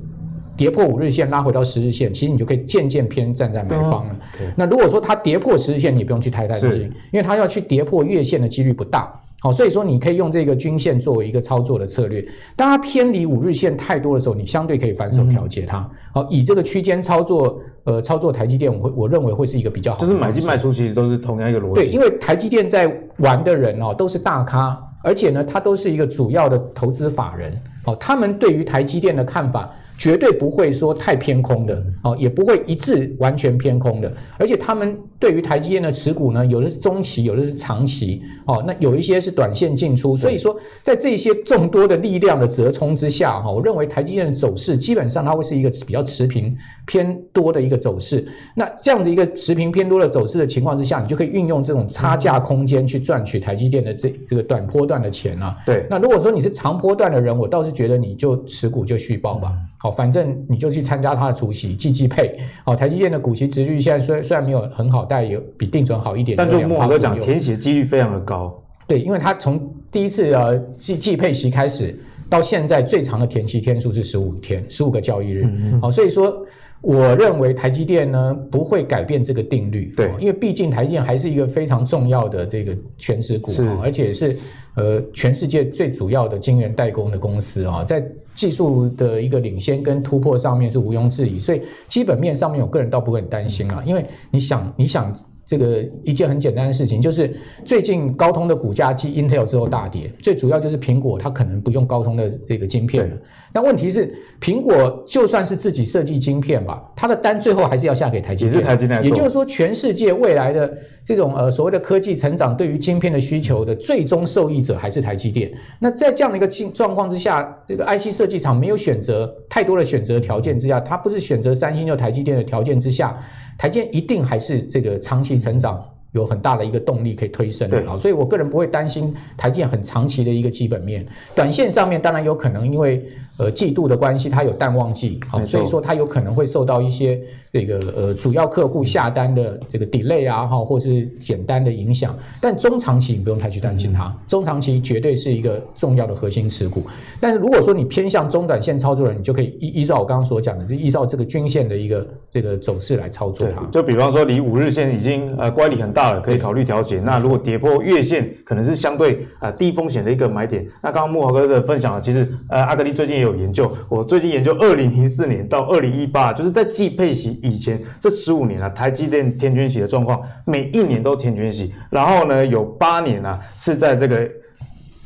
跌破五日线，拉回到十日线，其实你就可以渐渐偏站在买方了。那如果说它跌破十日线，你不用去太担心，因为它要去跌破月线的几率不大。好，所以说你可以用这个均线作为一个操作的策略。当它偏离五日线太多的时候，你相对可以反手调节它。好，以这个区间操作，呃，操作台积电，我会我认为会是一个比较好。就是买进卖出其实都是同样一个逻辑。对，因为台积电在玩的人哦，都是大咖，而且呢，他都是一个主要的投资法人。哦，他们对于台积电的看法。绝对不会说太偏空的，哦，也不会一致完全偏空的，而且他们对于台积电的持股呢，有的是中期，有的是长期，哦，那有一些是短线进出，所以说在这些众多的力量的折冲之下，哈，我认为台积电的走势基本上它会是一个比较持平偏多的一个走势。那这样的一个持平偏多的走势的情况之下，你就可以运用这种差价空间去赚取台积电的这这个短波段的钱啊。对，那如果说你是长波段的人，我倒是觉得你就持股就续报吧。好，反正你就去参加它的主席，季季配。好，台积电的股息值率现在虽虽然没有很好，但也有比定存好一点。但就慕驊哥讲，填息的几率非常的高。对，因为它从第一次呃季季配息开始到现在最长的填息天数是十五天，十五个交易日。嗯嗯好，所以说我认为台积电呢不会改变这个定律。对，因为毕竟台积电还是一个非常重要的这个权值股，而且是呃全世界最主要的晶圆代工的公司啊，在。技术的一个领先跟突破上面是毋庸置疑，所以基本面上面我个人倒不会很担心了，因为你想你想。这个一件很简单的事情，就是最近高通的股价继 Intel 之后大跌，最主要就是苹果它可能不用高通的这个晶片了。但问题是，苹果就算是自己设计晶片吧，它的单最后还是要下给台积电。也是台积电。也就是说，全世界未来的这种呃所谓的科技成长，对于晶片的需求的最终受益者还是台积电。那在这样的一个情状况之下，这个 IC 设计厂没有选择太多的选择条件之下，它不是选择三星就台积电的条件之下。台积电一定还是这个长期成长有很大的一个动力可以推升的啊，所以我个人不会担心台积很长期的一个基本面。短线上面当然有可能因为呃季度的关系，它有淡旺季，好，所以说它有可能会受到一些。这个呃，主要客户下单的这个 delay 啊，哈，或是简单的影响，但中长期你不用太去担心它，中长期绝对是一个重要的核心持股。但是如果说你偏向中短线操作的人，你就可以依依照我刚刚所讲的，就依照这个均线的一个这个走势来操作它。就比方说，离五日线已经呃乖离很大大了，可以考虑调节。那如果跌破月线，可能是相对啊、低风险的一个买点。那刚刚木华哥的分享啊，其实呃阿格力最近也有研究，我最近研究二零零四年到二零一八，就是在季配息。以前这十五年啊，台积电天权息的状况，每一年都天权息，然后呢，有八年啊是在这个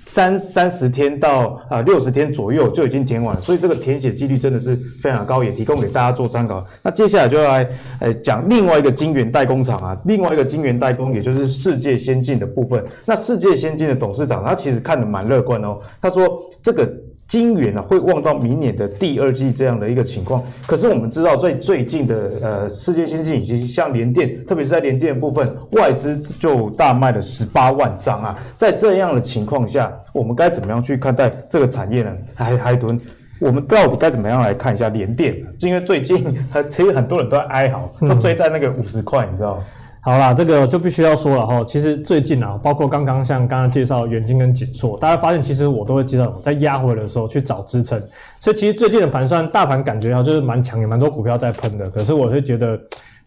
三三十天到啊六十天左右就已经填完了，所以这个填写几率真的是非常高，也提供给大家做参考。那接下来就来呃讲另外一个晶圆代工厂啊，另外一个晶圆代工，也就是世界先进的部分。那世界先进的董事长他其实看的蛮乐观哦，他说这个。晶圆啊，会望到明年的第二季这样的一个情况。可是我们知道，在最近的呃世界先进以及像联电，特别是在联电的部分，外资就大卖了十八万张啊。在这样的情况下，我们该怎么样去看待这个产业呢？海海豚，我们到底该怎么样来看一下联电？就因为最近其实很多人都在哀嚎，都追在那个五十块，你知道吗？好啦，这个就必须要说了哈。其实最近啊，包括刚刚像刚刚介绍远近跟紧缩，大家发现其实我都会介绍在压回的时候去找支撑。所以其实最近的盘算，大盘感觉啊就是蛮强，也蛮多股票在喷的。可是我会觉得。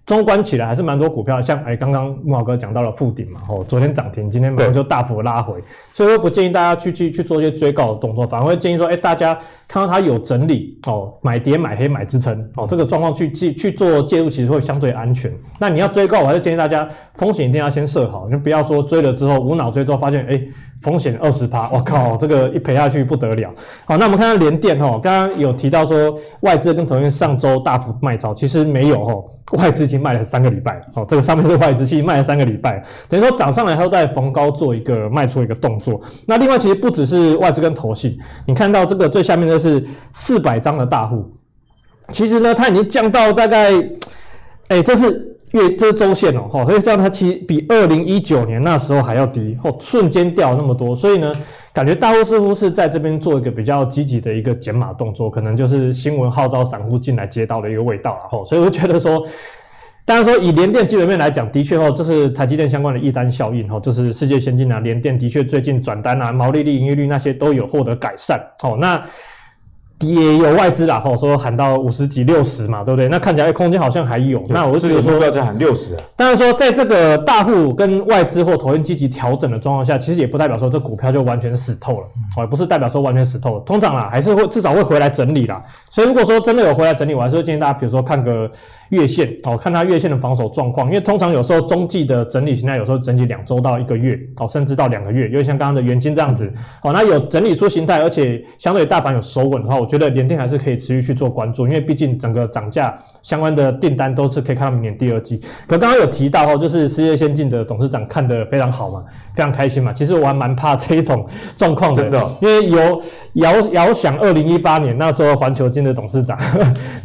中观起来还是蛮多股票，像哎，刚刚慕豪哥讲到了富鼎嘛，哦，昨天涨停，今天马上就大幅拉回，所以说不建议大家去去去做一些追高的动作，反而会建议说，哎，大家看到它有整理哦，买跌买黑买支撑哦，这个状况去去去做介入，其实会相对安全。那你要追高，我还是建议大家风险一定要先设好，就不要说追了之后无脑追之后发现哎。风险二十趴，我靠，这个一赔下去不得了。好，那我们看看联电哦，刚刚有提到说外资跟投信上周大幅卖超，其实没有哦，外资已经卖了三个礼拜了。哦，这个上面是外资，其实卖了三个礼拜，等于说涨上来后再逢高做一个卖出一个动作。那另外其实不只是外资跟投信，你看到这个最下面的是四百张的大户，其实呢它已经降到大概，哎，这是。月这是周线哦，所以这样它其实比二零一九年那时候还要低，哦，瞬间掉那么多，所以呢，感觉大户似乎是在这边做一个比较积极的一个减码动作，可能就是新闻号召散户进来接刀的一个味道了，吼，所以我觉得说，当然说以联电基本面来讲，的确哦，这是台积电相关的一单效应，吼，就是世界先进啊，联电的确最近转单啊，毛利率、营业率那些都有获得改善，哦，那。也有外资啦，吼说喊到五十几六十嘛，对不对？那看起来空间好像还有。那我就觉得说，要再喊六十啊。当然说，在这个大户跟外资或投研积极调整的状况下，其实也不代表说这股票就完全死透了，哦，也不是代表说完全死透了。通常啦，还是会至少会回来整理啦。所以如果说真的有回来整理，我还是会建议大家，比如说看个月线，哦，看它月线的防守状况。因为通常有时候中继的整理形态，有时候整理两周到一个月，哦，甚至到两个月。因为像刚刚的元金这样子，哦，那有整理出形态，而且相对大盘有收稳的话，我觉得联电还是可以持续去做关注，因为毕竟整个涨价相关的订单都是可以看到明年第二季。可刚刚有提到哦，就是世界先进的董事长看得非常好嘛，非常开心嘛。其实我还蛮怕这一种状况的，真的，因为有遥遥想二零一八年那时候环球金的董事长，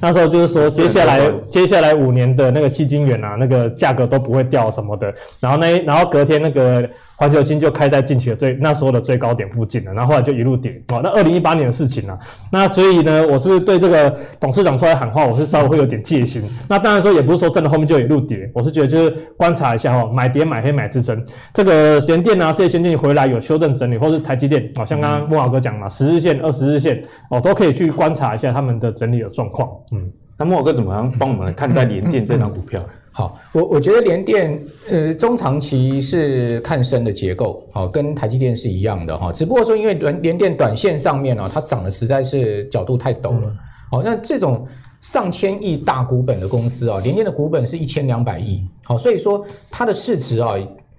那时候就是说接下来接下来五年的那个矽晶元啊，那个价格都不会掉什么的。然后那然后隔天那个。环球金就开在近期的最那时候的最高点附近了，然后后来就一路跌哦。那二零一八年的事情了，那所以呢，我是对这个董事长出来喊话，我是稍微会有点戒心。那当然说也不是说真的后面就一路跌，我是觉得就是观察一下哈，买跌买黑买支撑。这个联电啊，世界先进回来有修正整理，或是台积电，好像刚刚慕驊哥讲嘛，十日线、二十日线哦，都可以去观察一下他们的整理的状况。嗯。那慕驊哥怎么样帮我们看待联电这张股票？好，我我觉得联电呃中长期是看升的结构，好，跟台积电是一样的哈，只不过说因为联联电短线上面呢，它涨的实在是角度太陡了，好，那这种上千亿大股本的公司啊，联电的股本是一千两百亿，好，所以说它的市值啊。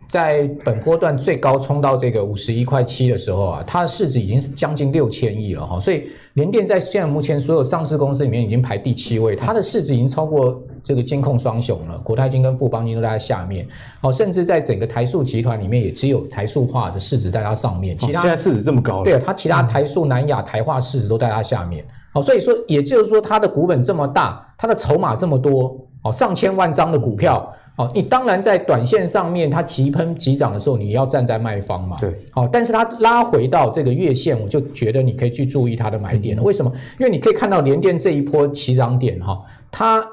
在本波段最高冲到这个五十一块七的时候啊，它的市值已经是将近六千亿了哈，所以联电在现在目前所有上市公司里面已经排第七位，它的市值已经超过这个金控双雄了，国泰金跟富邦金都在它下面，好，甚至在整个台塑集团里面也只有台塑化的市值在它上面，其他现在市值这么高，对啊，它其他台塑、南亚、台化市值都在它下面，好，所以说也就是说它的股本这么大，它的筹码这么多，哦，上千万张的股票。哦，你当然在短线上面它急喷急涨的时候，你要站在卖方嘛。对。好，但是它拉回到这个月线，我就觉得你可以去注意它的买点了。为什么？因为你可以看到联电这一波起涨点哈，它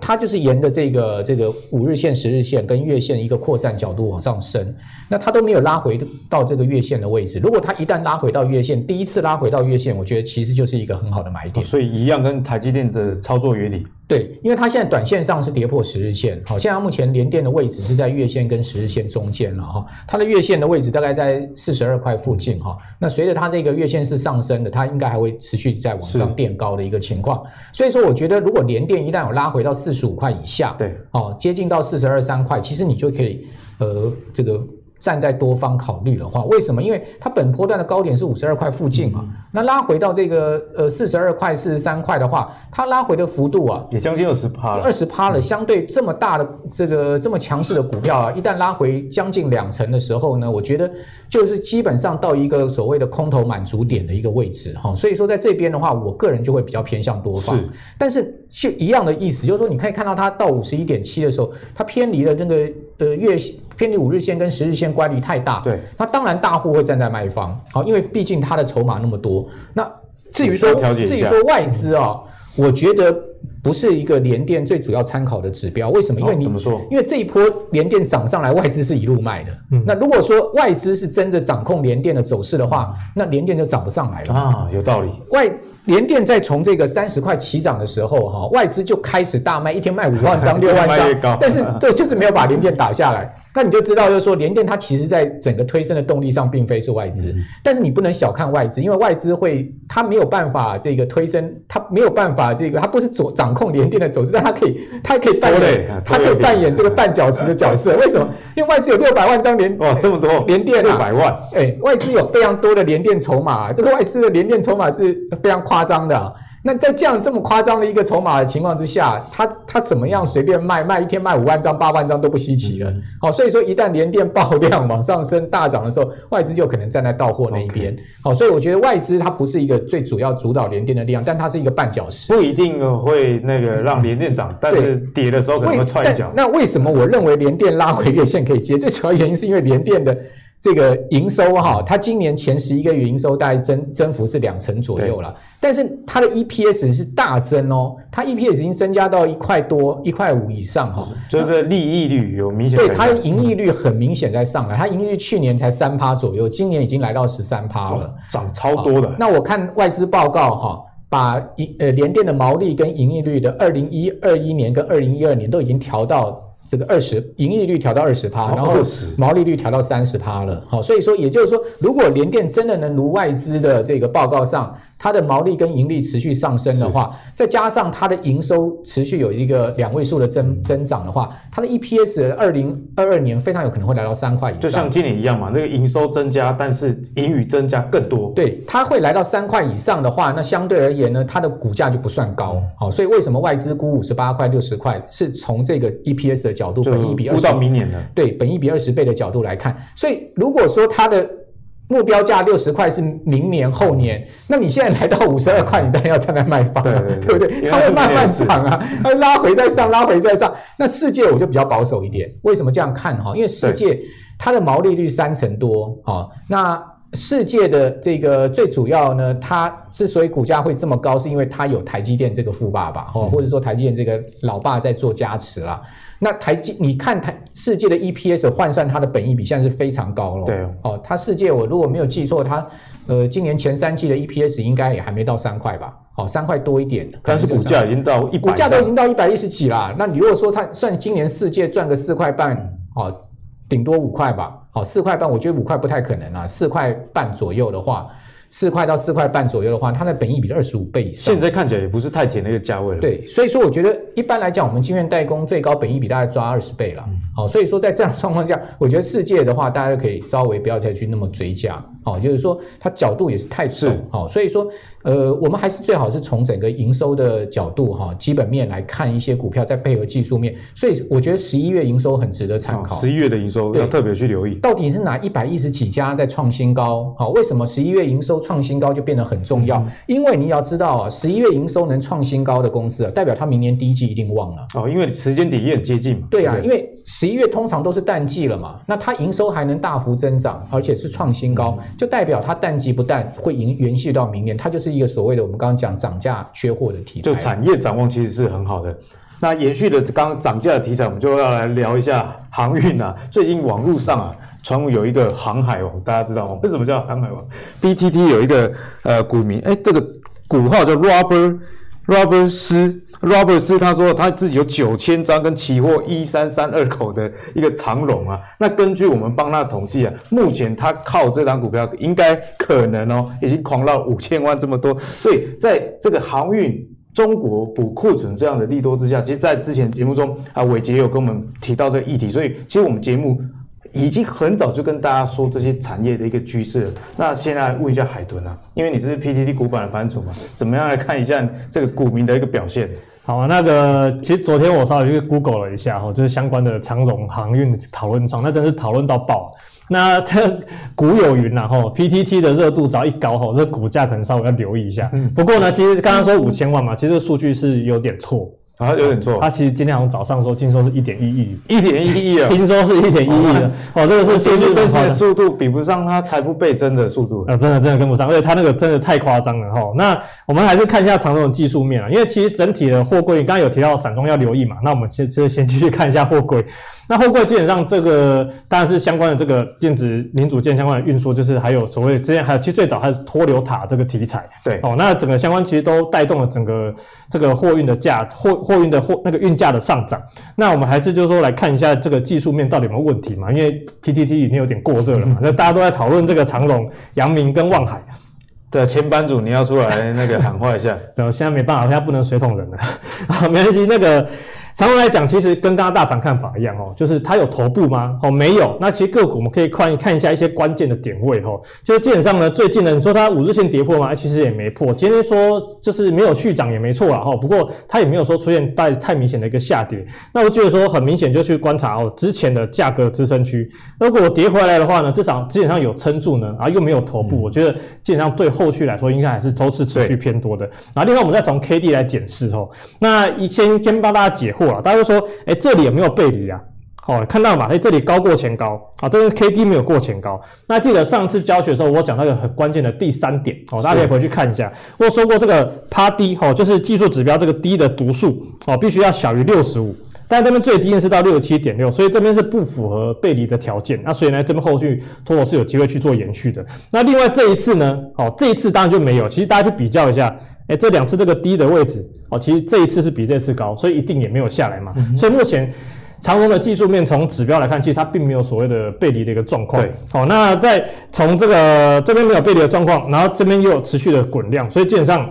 它就是沿着这个这个五日线、十日线跟月线一个扩散角度往上升，那它都没有拉回到这个月线的位置。如果它一旦拉回到月线，第一次拉回到月线，我觉得其实就是一个很好的买点。所以一样跟台积电的操作原理。对，因为它现在短线上是跌破十日线，好，现在目前连电的位置是在月线跟十日线中间了哈，它的月线的位置大概在四十二块附近哈，那随着它这个月线是上升的，它应该还会持续在往上垫高的一个情况，所以说我觉得如果连电一旦有拉回到四十五块以下，对，哦，接近到四十二三块，其实你就可以呃这个。站在多方考虑的话，为什么？因为它本波段的高点是五十二块附近嘛，嗯、那拉回到这个呃四十二块、四十三块的话，它拉回的幅度啊，也将近二十趴了。二十趴了，相对这么大的这个这么强势的股票啊，一旦拉回将近两成的时候呢，我觉得就是基本上到一个所谓的空头满足点的一个位置哈。所以说在这边的话，我个人就会比较偏向多方。是，但是是一样的意思，就是说你可以看到它到五十一点七的时候，它偏离了那个呃月。偏离五日线跟十日线乖离太大，对，那当然大户会站在卖方，好，因为毕竟它的筹码那么多。那至于说至于说外资啊，我觉得不是一个联电最主要参考的指标。为什么？因为你怎么说？因为这一波联电涨上来，外资是一路卖的。嗯，那如果说外资是真的掌控联电的走势的话，那联电就涨不上来了啊。有道理。外联电在从这个三十块起涨的时候，哈，外资就开始大卖，一天卖五万张、六万张，但是 对，就是没有把联电打下来。那你就知道，就是说联电它其实在整个推升的动力上，并非是外资，但是你不能小看外资，因为外资会，它没有办法这个推升，它没有办法这个，它不是掌掌控联电的走势，但它可以，它可以扮演，它可以扮演这个绊脚石的角色。为什么？因为外资有六百万张联，哇，这么多联电六百万，哎，外资有非常多的联电筹码，这个外资的联电筹码是非常夸张的。那在这样这么夸张的一个筹码的情况之下，他他怎么样随便卖卖一天卖五万张八万张都不稀奇了。好，所以说一旦联电爆量往上升大涨的时候，外资就可能站在到货那一边。好，所以我觉得外资它不是一个最主要主导联电的力量，但它是一个绊脚石，不一定会那个让联电涨，但是跌的时候可能会踹一脚。那为什么我认为联电拉回月线可以接？最主要原因是因为联电的。这个营收哈，它今年前十一个月营收大概增增幅是两成左右了，但是它的 EPS 是大增哦，它 EPS 已经增加到一块多、一块五以上哈，这个利益率有明显对它的盈利率很明显在上来，它盈利率去年才三趴左右，今年已经来到十三趴了，涨超多的。那我看外资报告哈，把盈呃联电的毛利跟盈利率的二零一二一年跟二零一二年都已经调到。这个二十盈利率调到二十趴，然后毛利率调到三十趴了。好，所以说也就是说，如果联电真的能如外资的这个报告上，它的毛利跟盈利持续上升的话，再加上它的营收持续有一个两位数的增增长的话，它的 EPS 二零二二年非常有可能会来到三块以上。就像今年一样嘛，那个营收增加，但是盈余增加更多。对，它会来到三块以上的话，那相对而言呢，它的股价就不算高。好，所以为什么外资估五十八块、六十块，是从这个 EPS 的角度，本一比二十，到明年的对，本一比二十倍的角度来看，所以如果说它的。目标价六十块是明年后年，那你现在来到五十二块，你当然要站在卖方了，对，对，对，对不对？它会慢慢涨啊，它会拉回再上，拉回再上。那世界我就比较保守一点，为什么这样看哈？因为世界它的毛利率三成多，啊，那世界的这个最主要呢，它之所以股价会这么高，是因为它有台积电这个富爸爸哦，或者说台积电这个老爸在做加持啦。那台积，你看台世界的 EPS 换算它的本益比现在是非常高了。对哦，它世界我如果没有记错，它呃今年前三季的 EPS 应该也还没到三块吧？哦，三块多一点。但是股价已经到一百，股价都已经到一百一十几啦。那你如果说它算今年世界赚个四块半，哦，顶多五块吧。好，四块半，我觉得五块不太可能啊。四块半左右的话，四块到四块半左右的话，它的本益比二十五倍以上。现在看起来也不是太甜的一个价位了。对，所以说我觉得一般来讲，我们晶圆代工最高本益比大概抓二十倍了。好、嗯，所以说在这样的状况下，我觉得世界的话，大家可以稍微不要再去那么追加。好，就是说它角度也是太重。好，所以说。呃，我们还是最好是从整个营收的角度哈，基本面来看一些股票，再配合技术面，所以我觉得十一月营收很值得参考。十一月的营收要特别去留意，到底是哪一百一十几家在创新高？好，为什么十一月营收创新高就变得很重要？因为你要知道啊，十一月营收能创新高的公司啊，代表它明年第一季一定旺了。哦，因为时间点也很接近嘛。对啊，因为十一月通常都是淡季了嘛，那它营收还能大幅增长，而且是创新高，就代表它淡季不淡会延延续到明年，它就是一个所谓的我们刚刚。讲涨价缺货的题材，就产业展望其实是很好的。那延续的刚刚涨价的题材，我们就要来聊一下航运啊。最近网络上啊，传闻有一个航海王，大家知道吗？为什么叫航海王？BTT 有一个呃股民，哎，这个股号叫 robber Robert 斯。Robert 斯他说他自己有九千张跟期货一三三二口的一个长龙啊，那根据我们帮他统计啊，目前他靠这档股票应该可能哦，已经狂到五千万这么多，所以在这个航运中国补库存这样的利多之下，其实，在之前节目中啊，伟捷有跟我们提到这个议题，所以其实我们节目。已经很早就跟大家说这些产业的一个趋势了。那现在问一下海豚啊，因为你是 PTT 股版的版主嘛，怎么样来看一下这个股民的一个表现？好啊，那个其实昨天我稍微去 Google 了一下哈，就是相关的长荣航运讨论窗，那真是讨论到爆。那 这股有云呐哈，PTT 的热度只要一高哈，这股价可能稍微要留意一下。不过呢，其实刚刚说五千万嘛，其实这个数据是有点错。啊，有点错。他其实今天好像早上说，听说是一点一亿，一点一亿啊，听说是一点一亿的。哦，这个是数据更新的速度比不上他财富倍增的速度。啊，真的真的跟不上，而且他那个真的太夸张了哈。那我们还是看一下长荣的技术面啊，因为其实整体的货柜，刚刚有提到散装要留意嘛，那我们其实先继续看一下货柜。那货柜基本上这个当然是相关的这个电子零组件相关的运输，就是还有所谓之前还有其实最早还是脱硫塔这个题材，对哦，那整个相关其实都带动了整个这个货运的价货货运的货那个运价的上涨。那我们还是就是说来看一下这个技术面到底有没有问题嘛？因为 PTT 已经有点过热了嘛，那、嗯、大家都在讨论这个长荣、阳明跟望海。对，前班主你要出来那个喊话一下，然后现在没办法，现在不能水桶人了 啊，没关系，那个。长荣来讲，其实跟刚刚大盘看法一样哦，就是它有头部吗？哦，没有。那其实个股我们可以看看一下一些关键的点位哦，就是基本上呢，最近呢，你说它五日线跌破吗？其实也没破。今天说就是没有续涨也没错了哈，不过它也没有说出现太太明显的一个下跌。那我觉得说很明显就去观察哦，之前的价格支撑区，如果我跌回来的话呢，至少基本上有撑住呢，啊又没有头部，我觉得基本上对后续来说应该还是都是持续偏多的。然后另外我们再从 K D 来检视哦，那一先先帮大家解惑。大家都说，哎，这里有没有背离啊？哦，看到嘛？哎，这里高过前高啊，这是 K D 没有过前高。那记得上次教学的时候，我讲到一个很关键的第三点哦，大家可以回去看一下。我说过这个趴低哦，就是技术指标这个低的读数哦，必须要小于六十五。但这边最低呢是到六十七点六，所以这边是不符合背离的条件。那所以呢，这边后续托罗是有机会去做延续的。那另外这一次呢，哦，这一次当然就没有。其实大家去比较一下。哎，这两次这个低的位置哦，其实这一次是比这次高，所以一定也没有下来嘛。嗯、所以目前长荣的技术面从指标来看，其实它并没有所谓的背离的一个状况。对，好，那在从这个这边没有背离的状况，然后这边又有持续的滚量，所以基本上。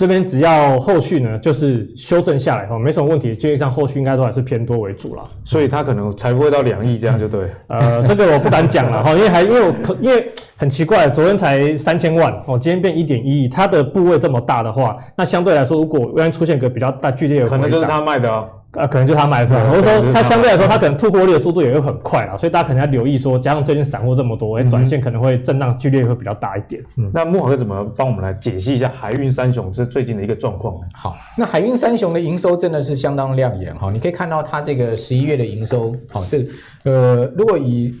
这边只要后续呢，就是修正下来哈，没什么问题。基本上后续应该都还是偏多为主啦，所以它可能才不会到两亿这样就对。呃，这个我不敢讲了哈，因为还因为我可因为很奇怪，昨天才三千万哦，今天变一点一亿，它的部位这么大的话，那相对来说，如果突然出现一个比较大剧烈的，可能就是他卖的哦。啊，可能就他买的是吧？我说他相对来说，他可能吐货率的速度也会很快啊，所以大家可能要留意说，加上最近散户这么多，哎、欸，短线可能会震荡剧烈会比较大一点。嗯，那慕驊哥怎么帮我们来解析一下海运三雄这最近的一个状况？好，那海运三雄的营收真的是相当亮眼哈，你可以看到它这个十一月的营收，好，这呃，如果以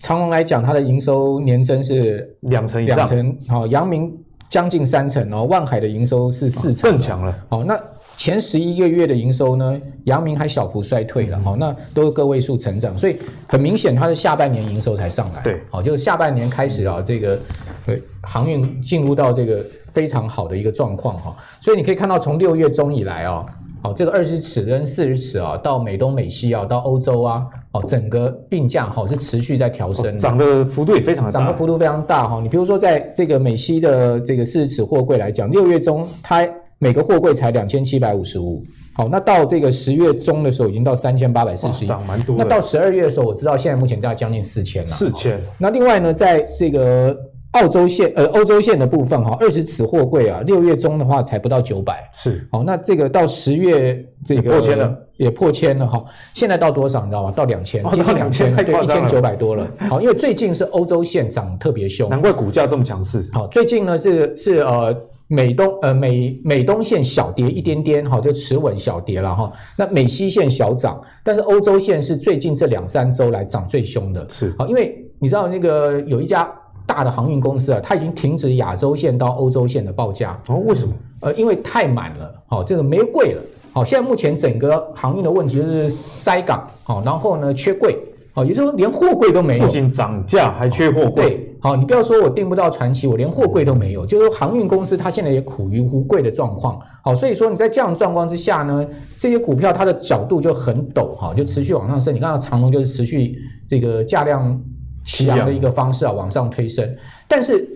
长荣来讲，它的营收年增是两成以上，两成。好，阳明将近三成哦，万海的营收是四成，更强了。好，那前十一个月的营收呢，阳明还小幅衰退了。好，那都是个位数成长，所以很明显它是下半年营收才上来。对，好，就是下半年开始啊，这个呃航运进入到这个非常好的一个状况哈。所以你可以看到，从六月中以来啊。好，这个二十尺跟四十尺啊，到美东美西啊，到欧洲啊，哦，整个运价好是持续在调升，涨的幅度也非常的大，涨的幅度非常大哈。你比如说，在这个美西的这个四十尺货柜来讲，六月中它每个货柜才两千七百五十五，好，那到这个十月中的时候已经到三千八百四十一，涨蛮多。那到十二月的时候，我知道现在目前价将近四千了，四千。那另外呢，在这个。澳洲线呃，欧洲线的部分哈，二十尺货柜啊，六月中的话才不到九百，是好，那这个到十月这个破千了，也破千了哈。现在到多少你知道吗？到两千，接近两千，对，一千九百多了。好，因为最近是欧洲线涨特别凶，难怪股价这么强势。好，最近呢是是呃美东呃美美东线小跌一点点，哈，就持稳小跌了哈。那美西线小涨，但是欧洲线是最近这两三周来涨最凶的。是好，因为你知道那个有一家。大的航运公司啊，它已经停止亚洲线到欧洲线的报价哦。为什么？呃，因为太满了，好、哦，这个没柜了。好、哦，现在目前整个航运的问题就是塞港，好、哦，然后呢缺柜，好、哦，也就是说连货柜都没有。不仅涨价，还缺货柜。对，好、哦，你不要说我订不到传奇，我连货柜都没有。就是说航运公司它现在也苦于无柜的状况。好、哦，所以说你在这样的状况之下呢，这些股票它的角度就很陡，哈、哦，就持续往上升。你看到长龙就是持续这个价量。齐扬的一个方式啊，往上推升，但是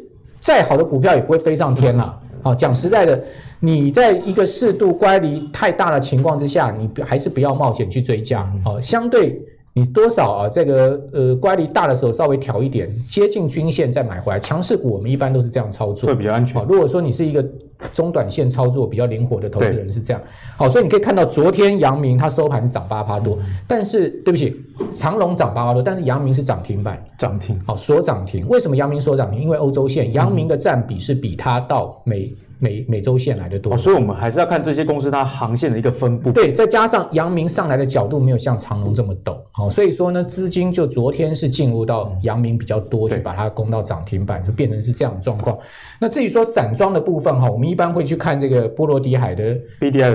再好的股票也不会飞上天了。好，讲实在的，你在一个适度乖离太大的情况之下，你还是不要冒险去追加。好，相对你多少啊，这个呃乖离大的时候稍微调一点，接近均线再买回来。强势股我们一般都是这样操作，会比较安全。如果说你是一个。中短线操作比较灵活的投资人是这样，好，所以你可以看到昨天阳明它收盘是涨八趴多，但是对不起，长隆涨八趴多，但是阳明是涨停板，涨停，好，锁涨停。为什么阳明锁涨停？因为欧洲线阳明的占比是比它到美。美美洲线来的多，哦，所以我们还是要看这些公司它航线的一个分布。对，再加上阳明上来的角度没有像长隆这么陡，好，所以说呢，资金就昨天是进入到阳明比较多，去把它攻到涨停板，就变成是这样的状况。那至于说散装的部分哈，我们一般会去看这个波罗的海的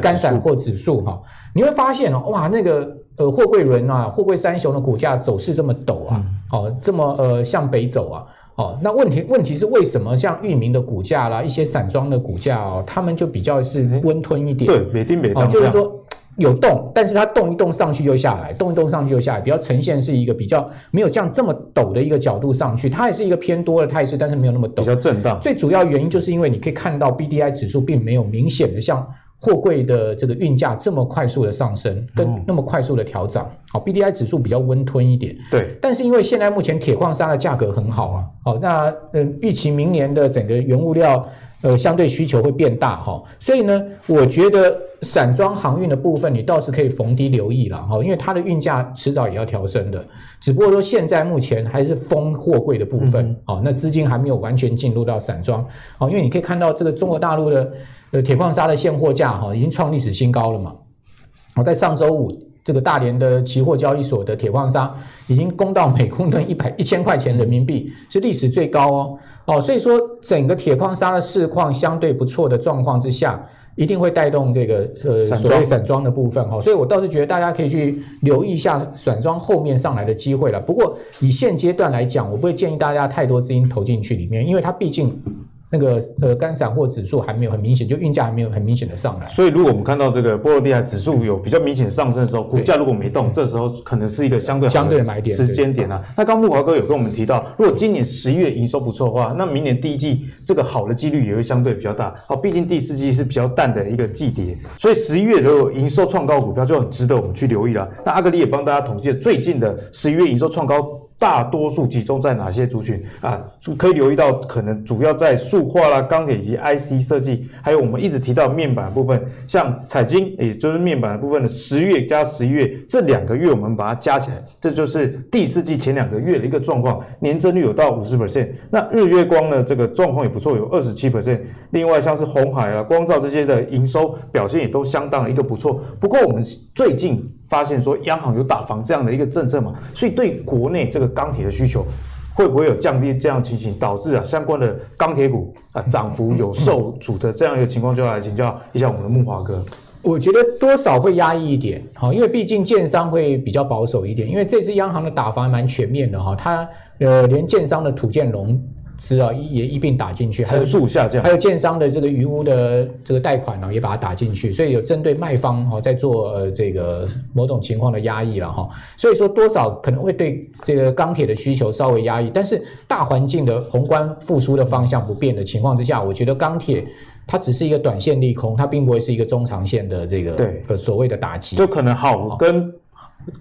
干散货指数哈，你会发现哦，哇，那个呃货柜轮啊，货柜三雄的股价走势这么陡啊，好，这么呃向北走啊。哦，那问题问题是为什么像域名的股价啦，一些散装的股价哦，他们就比较是温吞一点。对，每天每天。哦，就是说有动，但是它动一动上去就下来，动一动上去就下来，比较呈现是一个比较没有像这么陡的一个角度上去，它也是一个偏多的态势，但是没有那么陡，比较震荡。最主要原因就是因为你可以看到 BDI 指数并没有明显的像。货柜的这个运价这么快速的上升，跟那么快速的调涨，好，BDI 指数比较温吞一点。对，但是因为现在目前铁矿砂的价格很好啊，好，那嗯，预期明年的整个原物料呃相对需求会变大哈，所以呢，我觉得散装航运的部分你倒是可以逢低留意了哈，因为它的运价迟早也要调升的，只不过说现在目前还是封货柜的部分，好，那资金还没有完全进入到散装，好，因为你可以看到这个中国大陆的。呃，铁矿砂的现货价哈已经创历史新高了嘛？好，在上周五，这个大连的期货交易所的铁矿砂已经攻到每公吨一百一千块钱人民币，是历史最高哦。哦，所以说整个铁矿砂的市况相对不错的状况之下，一定会带动这个呃所谓散装的部分哈。所以我倒是觉得大家可以去留意一下散装后面上来的机会了。不过以现阶段来讲，我不会建议大家太多资金投进去里面，因为它毕竟。那个呃，干散货指数还没有很明显，就运价还没有很明显的上来。所以，如果我们看到这个波罗的海指数有比较明显上升的时候，股价如果没动，这时候可能是一个相对相对的买点时间点啊。那刚木华哥有跟我们提到，如果今年十一月营收不错的话，那明年第一季这个好的几率也会相对比较大。好，毕竟第四季是比较淡的一个季节，所以十一月如果营收创高股票就很值得我们去留意了。那阿格里也帮大家统计了最近的十一月营收创高。大多数集中在哪些族群啊？可以留意到，可能主要在塑化啦、钢铁以及 IC 设计，还有我们一直提到面板部分，像彩晶，也就是面板的部分的十月加十一月这两个月，我们把它加起来，这就是第四季前两个月的一个状况，年增率有到五十 percent。那日月光呢，这个状况也不错，有二十七 percent。另外像是红海啊、光罩这些的营收表现也都相当的一个不错。不过我们最近。发现说央行有打房这样的一个政策嘛，所以对国内这个钢铁的需求会不会有降低这样情形，导致啊相关的钢铁股啊涨幅有受阻的这样一个情况，就要来请教一下我们的木华哥。我觉得多少会压抑一点，哈，因为毕竟建商会比较保守一点，因为这次央行的打房蛮全面的哈，它呃连建商的土建融资啊也一并打进去，成数下降，还有建商的这个余屋的这个贷款呢也把它打进去，所以有针对卖方哈在做呃这个某种情况的压抑了哈，所以说多少可能会对这个钢铁的需求稍微压抑，但是大环境的宏观复苏的方向不变的情况之下，我觉得钢铁。它只是一个短线利空，它并不会是一个中长线的这个对。呃所谓的打击，就可能好跟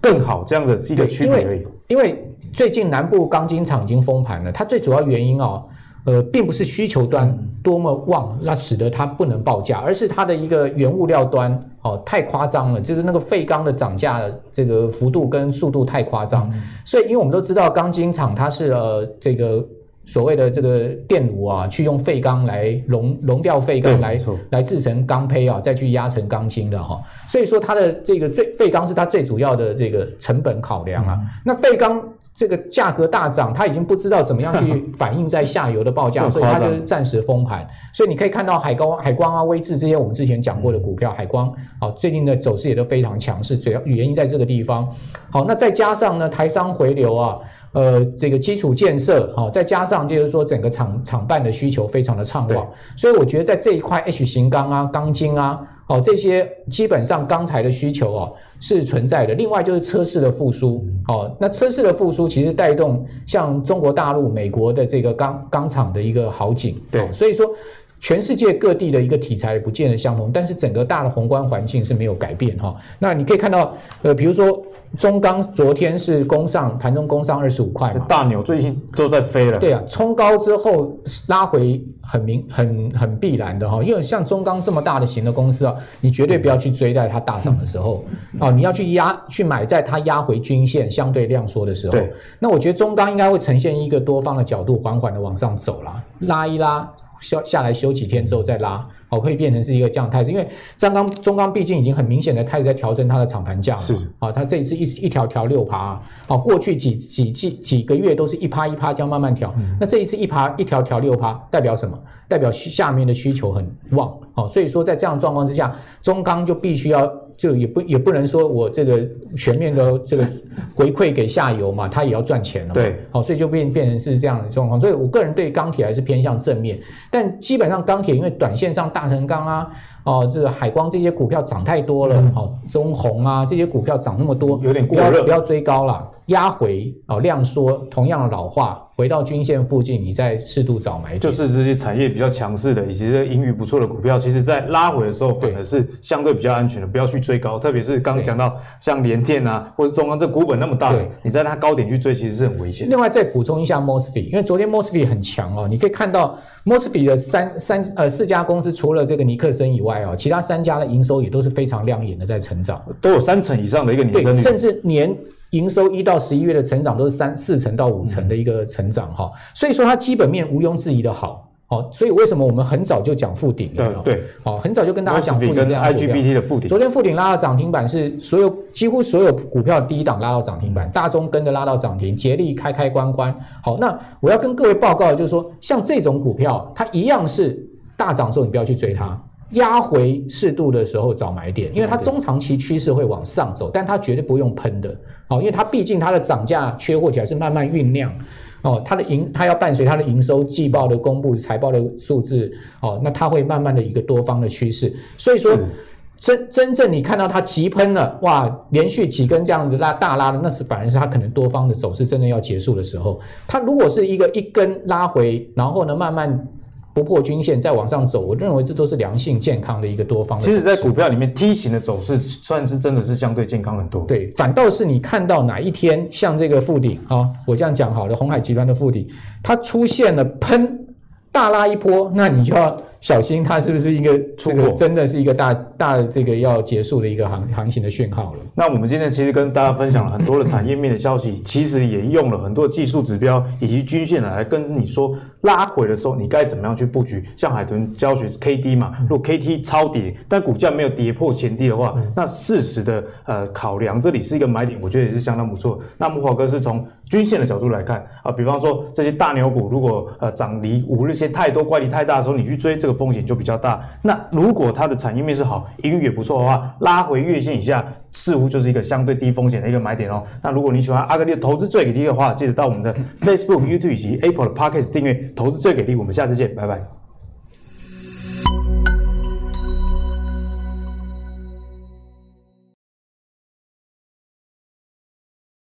更好这样的一个区别而已。因为最近南部钢筋厂已经封盘了，它最主要原因哦，呃，并不是需求端多么旺，那使得它不能报价，而是它的一个原物料端哦太夸张了，就是那个废钢的涨价的这个幅度跟速度太夸张，嗯、所以因为我们都知道钢筋厂它是呃这个。所谓的这个电炉啊，去用废钢来熔熔掉废钢来来制成钢坯啊，再去压成钢筋的哈，所以说它的这个最废钢是它最主要的这个成本考量啊。那废钢这个价格大涨，它已经不知道怎么样去 反映在下游的报价，所以它就暂时封盘。所以你可以看到海高海光啊、威智这些我们之前讲过的股票，海光啊最近的走势也都非常强势，主要原因在这个地方。好，那再加上呢，台商回流啊。呃，这个基础建设，哈，再加上就是说整个厂厂办的需求非常的畅旺，所以我觉得在这一块 H 型钢啊、钢筋啊，哦，这些基本上钢材的需求哦是存在的。另外就是车市的复苏，哦，那车市的复苏其实带动像中国大陆、美国的这个钢钢厂的一个好景，对，所以说。全世界各地的一个题材不见得相同，但是整个大的宏观环境是没有改变哈。那你可以看到，呃，比如说中钢昨天是攻上盘中攻上二十五块嘛，大牛最近都在飞了。对啊，冲高之后拉回很明很很必然的哈，因为像中钢这么大的型的公司啊，你绝对不要去追在它大涨的时候哦，你要去压去买在它压回均线相对量缩的时候。对，那我觉得中钢应该会呈现一个多方的角度，缓缓的往上走啦，拉一拉。休下来休几天之后再拉，好，会变成是一个这样态势。因为中钢中钢毕竟已经很明显的开始在调整它的厂盘价了，是啊，它这一次一一调调六趴，哦，过去几几几几个月都是一趴一趴这样慢慢调，嗯、那这一次一趴一调调六趴，代表什么？代表下面的需求很旺，哦，所以说在这样状况之下，中钢就必须要。就也不也不能说我这个全面的这个回馈给下游嘛，他也要赚钱了嘛。对，好，所以就变变成是这样的状况。所以我个人对钢铁还是偏向正面，但基本上钢铁因为短线上大成钢啊。哦，这个海光这些股票涨太多了，哦，中红啊这些股票涨那么多，有点过热，不要追高了，压回哦，量缩，同样的老化，回到均线附近，你再适度找买点。就是这些产业比较强势的，以及这盈余不错的股票，其实在拉回的时候，反而是相对比较安全的，不要去追高。特别是刚刚讲到像联电啊，或者中钢这股本那么大，你在它高点去追，其实是很危险。另外再补充一下 Mosfet，因为昨天 Mosfet 很强哦，你可以看到。Mosfet 的三三呃四家公司，除了这个尼克森以外哦，其他三家的营收也都是非常亮眼的，在成长，都有三成以上的一个年增率，甚至年营收一到十一月的成长都是三四成到五成的一个成长哈，嗯、所以说它基本面毋庸置疑的好。好，所以为什么我们很早就讲富鼎？对对，好，很早就跟大家讲富鼎这样 IGBT 的富鼎。昨天富鼎拉到涨停板，是所有几乎所有股票第一档拉到涨停板，大中跟着拉到涨停，竭力开开关关。好，那我要跟各位报告的就是说，像这种股票，它一样是大涨的时候你不要去追它，压回适度的时候找买点，因为它中长期趋势会往上走，但它绝对不用喷的。好，因为它毕竟它的涨价缺货起来是慢慢酝酿。哦，它的营，它要伴随它的营收季报的公布、财报的数字，哦，那它会慢慢的一个多方的趋势。所以说，真真正你看到它急喷了，哇，连续几根这样子拉大拉的，那是反而是它可能多方的走势真的要结束的时候。它如果是一个一根拉回，然后呢慢慢。突破均线再往上走，我认为这都是良性健康的一个多方的。其实，在股票里面梯形的走势算是真的是相对健康很多。对，反倒是你看到哪一天像这个附顶啊，我这样讲好了，红海集团的附顶，它出现了喷大拉一波，那你就要小心它是不是一个这个真的是一个大大这个要结束的一个行行情的讯号了。那我们今天其实跟大家分享了很多的产业面的消息，其实也用了很多技术指标以及均线来跟你说，拉回的时候你该怎么样去布局。像海豚教学 K D 嘛，如果 K T 超跌，但股价没有跌破前低的话，那适时的呃考量这里是一个买点，我觉得也是相当不错。那木华哥是从均线的角度来看啊，比方说这些大牛股如果呃涨离五日线太多，乖离太大的时候，你去追这个风险就比较大。那如果它的产业面是好，营运也不错的话，拉回月线以下，似乎就是一个相对低风险的一个买点哦。那如果你喜欢阿格力的投资最给力的话，记得到我们的 Facebook、YouTube 以及 Apple 的 Podcast 订阅投资最给力。我们下次见，拜拜。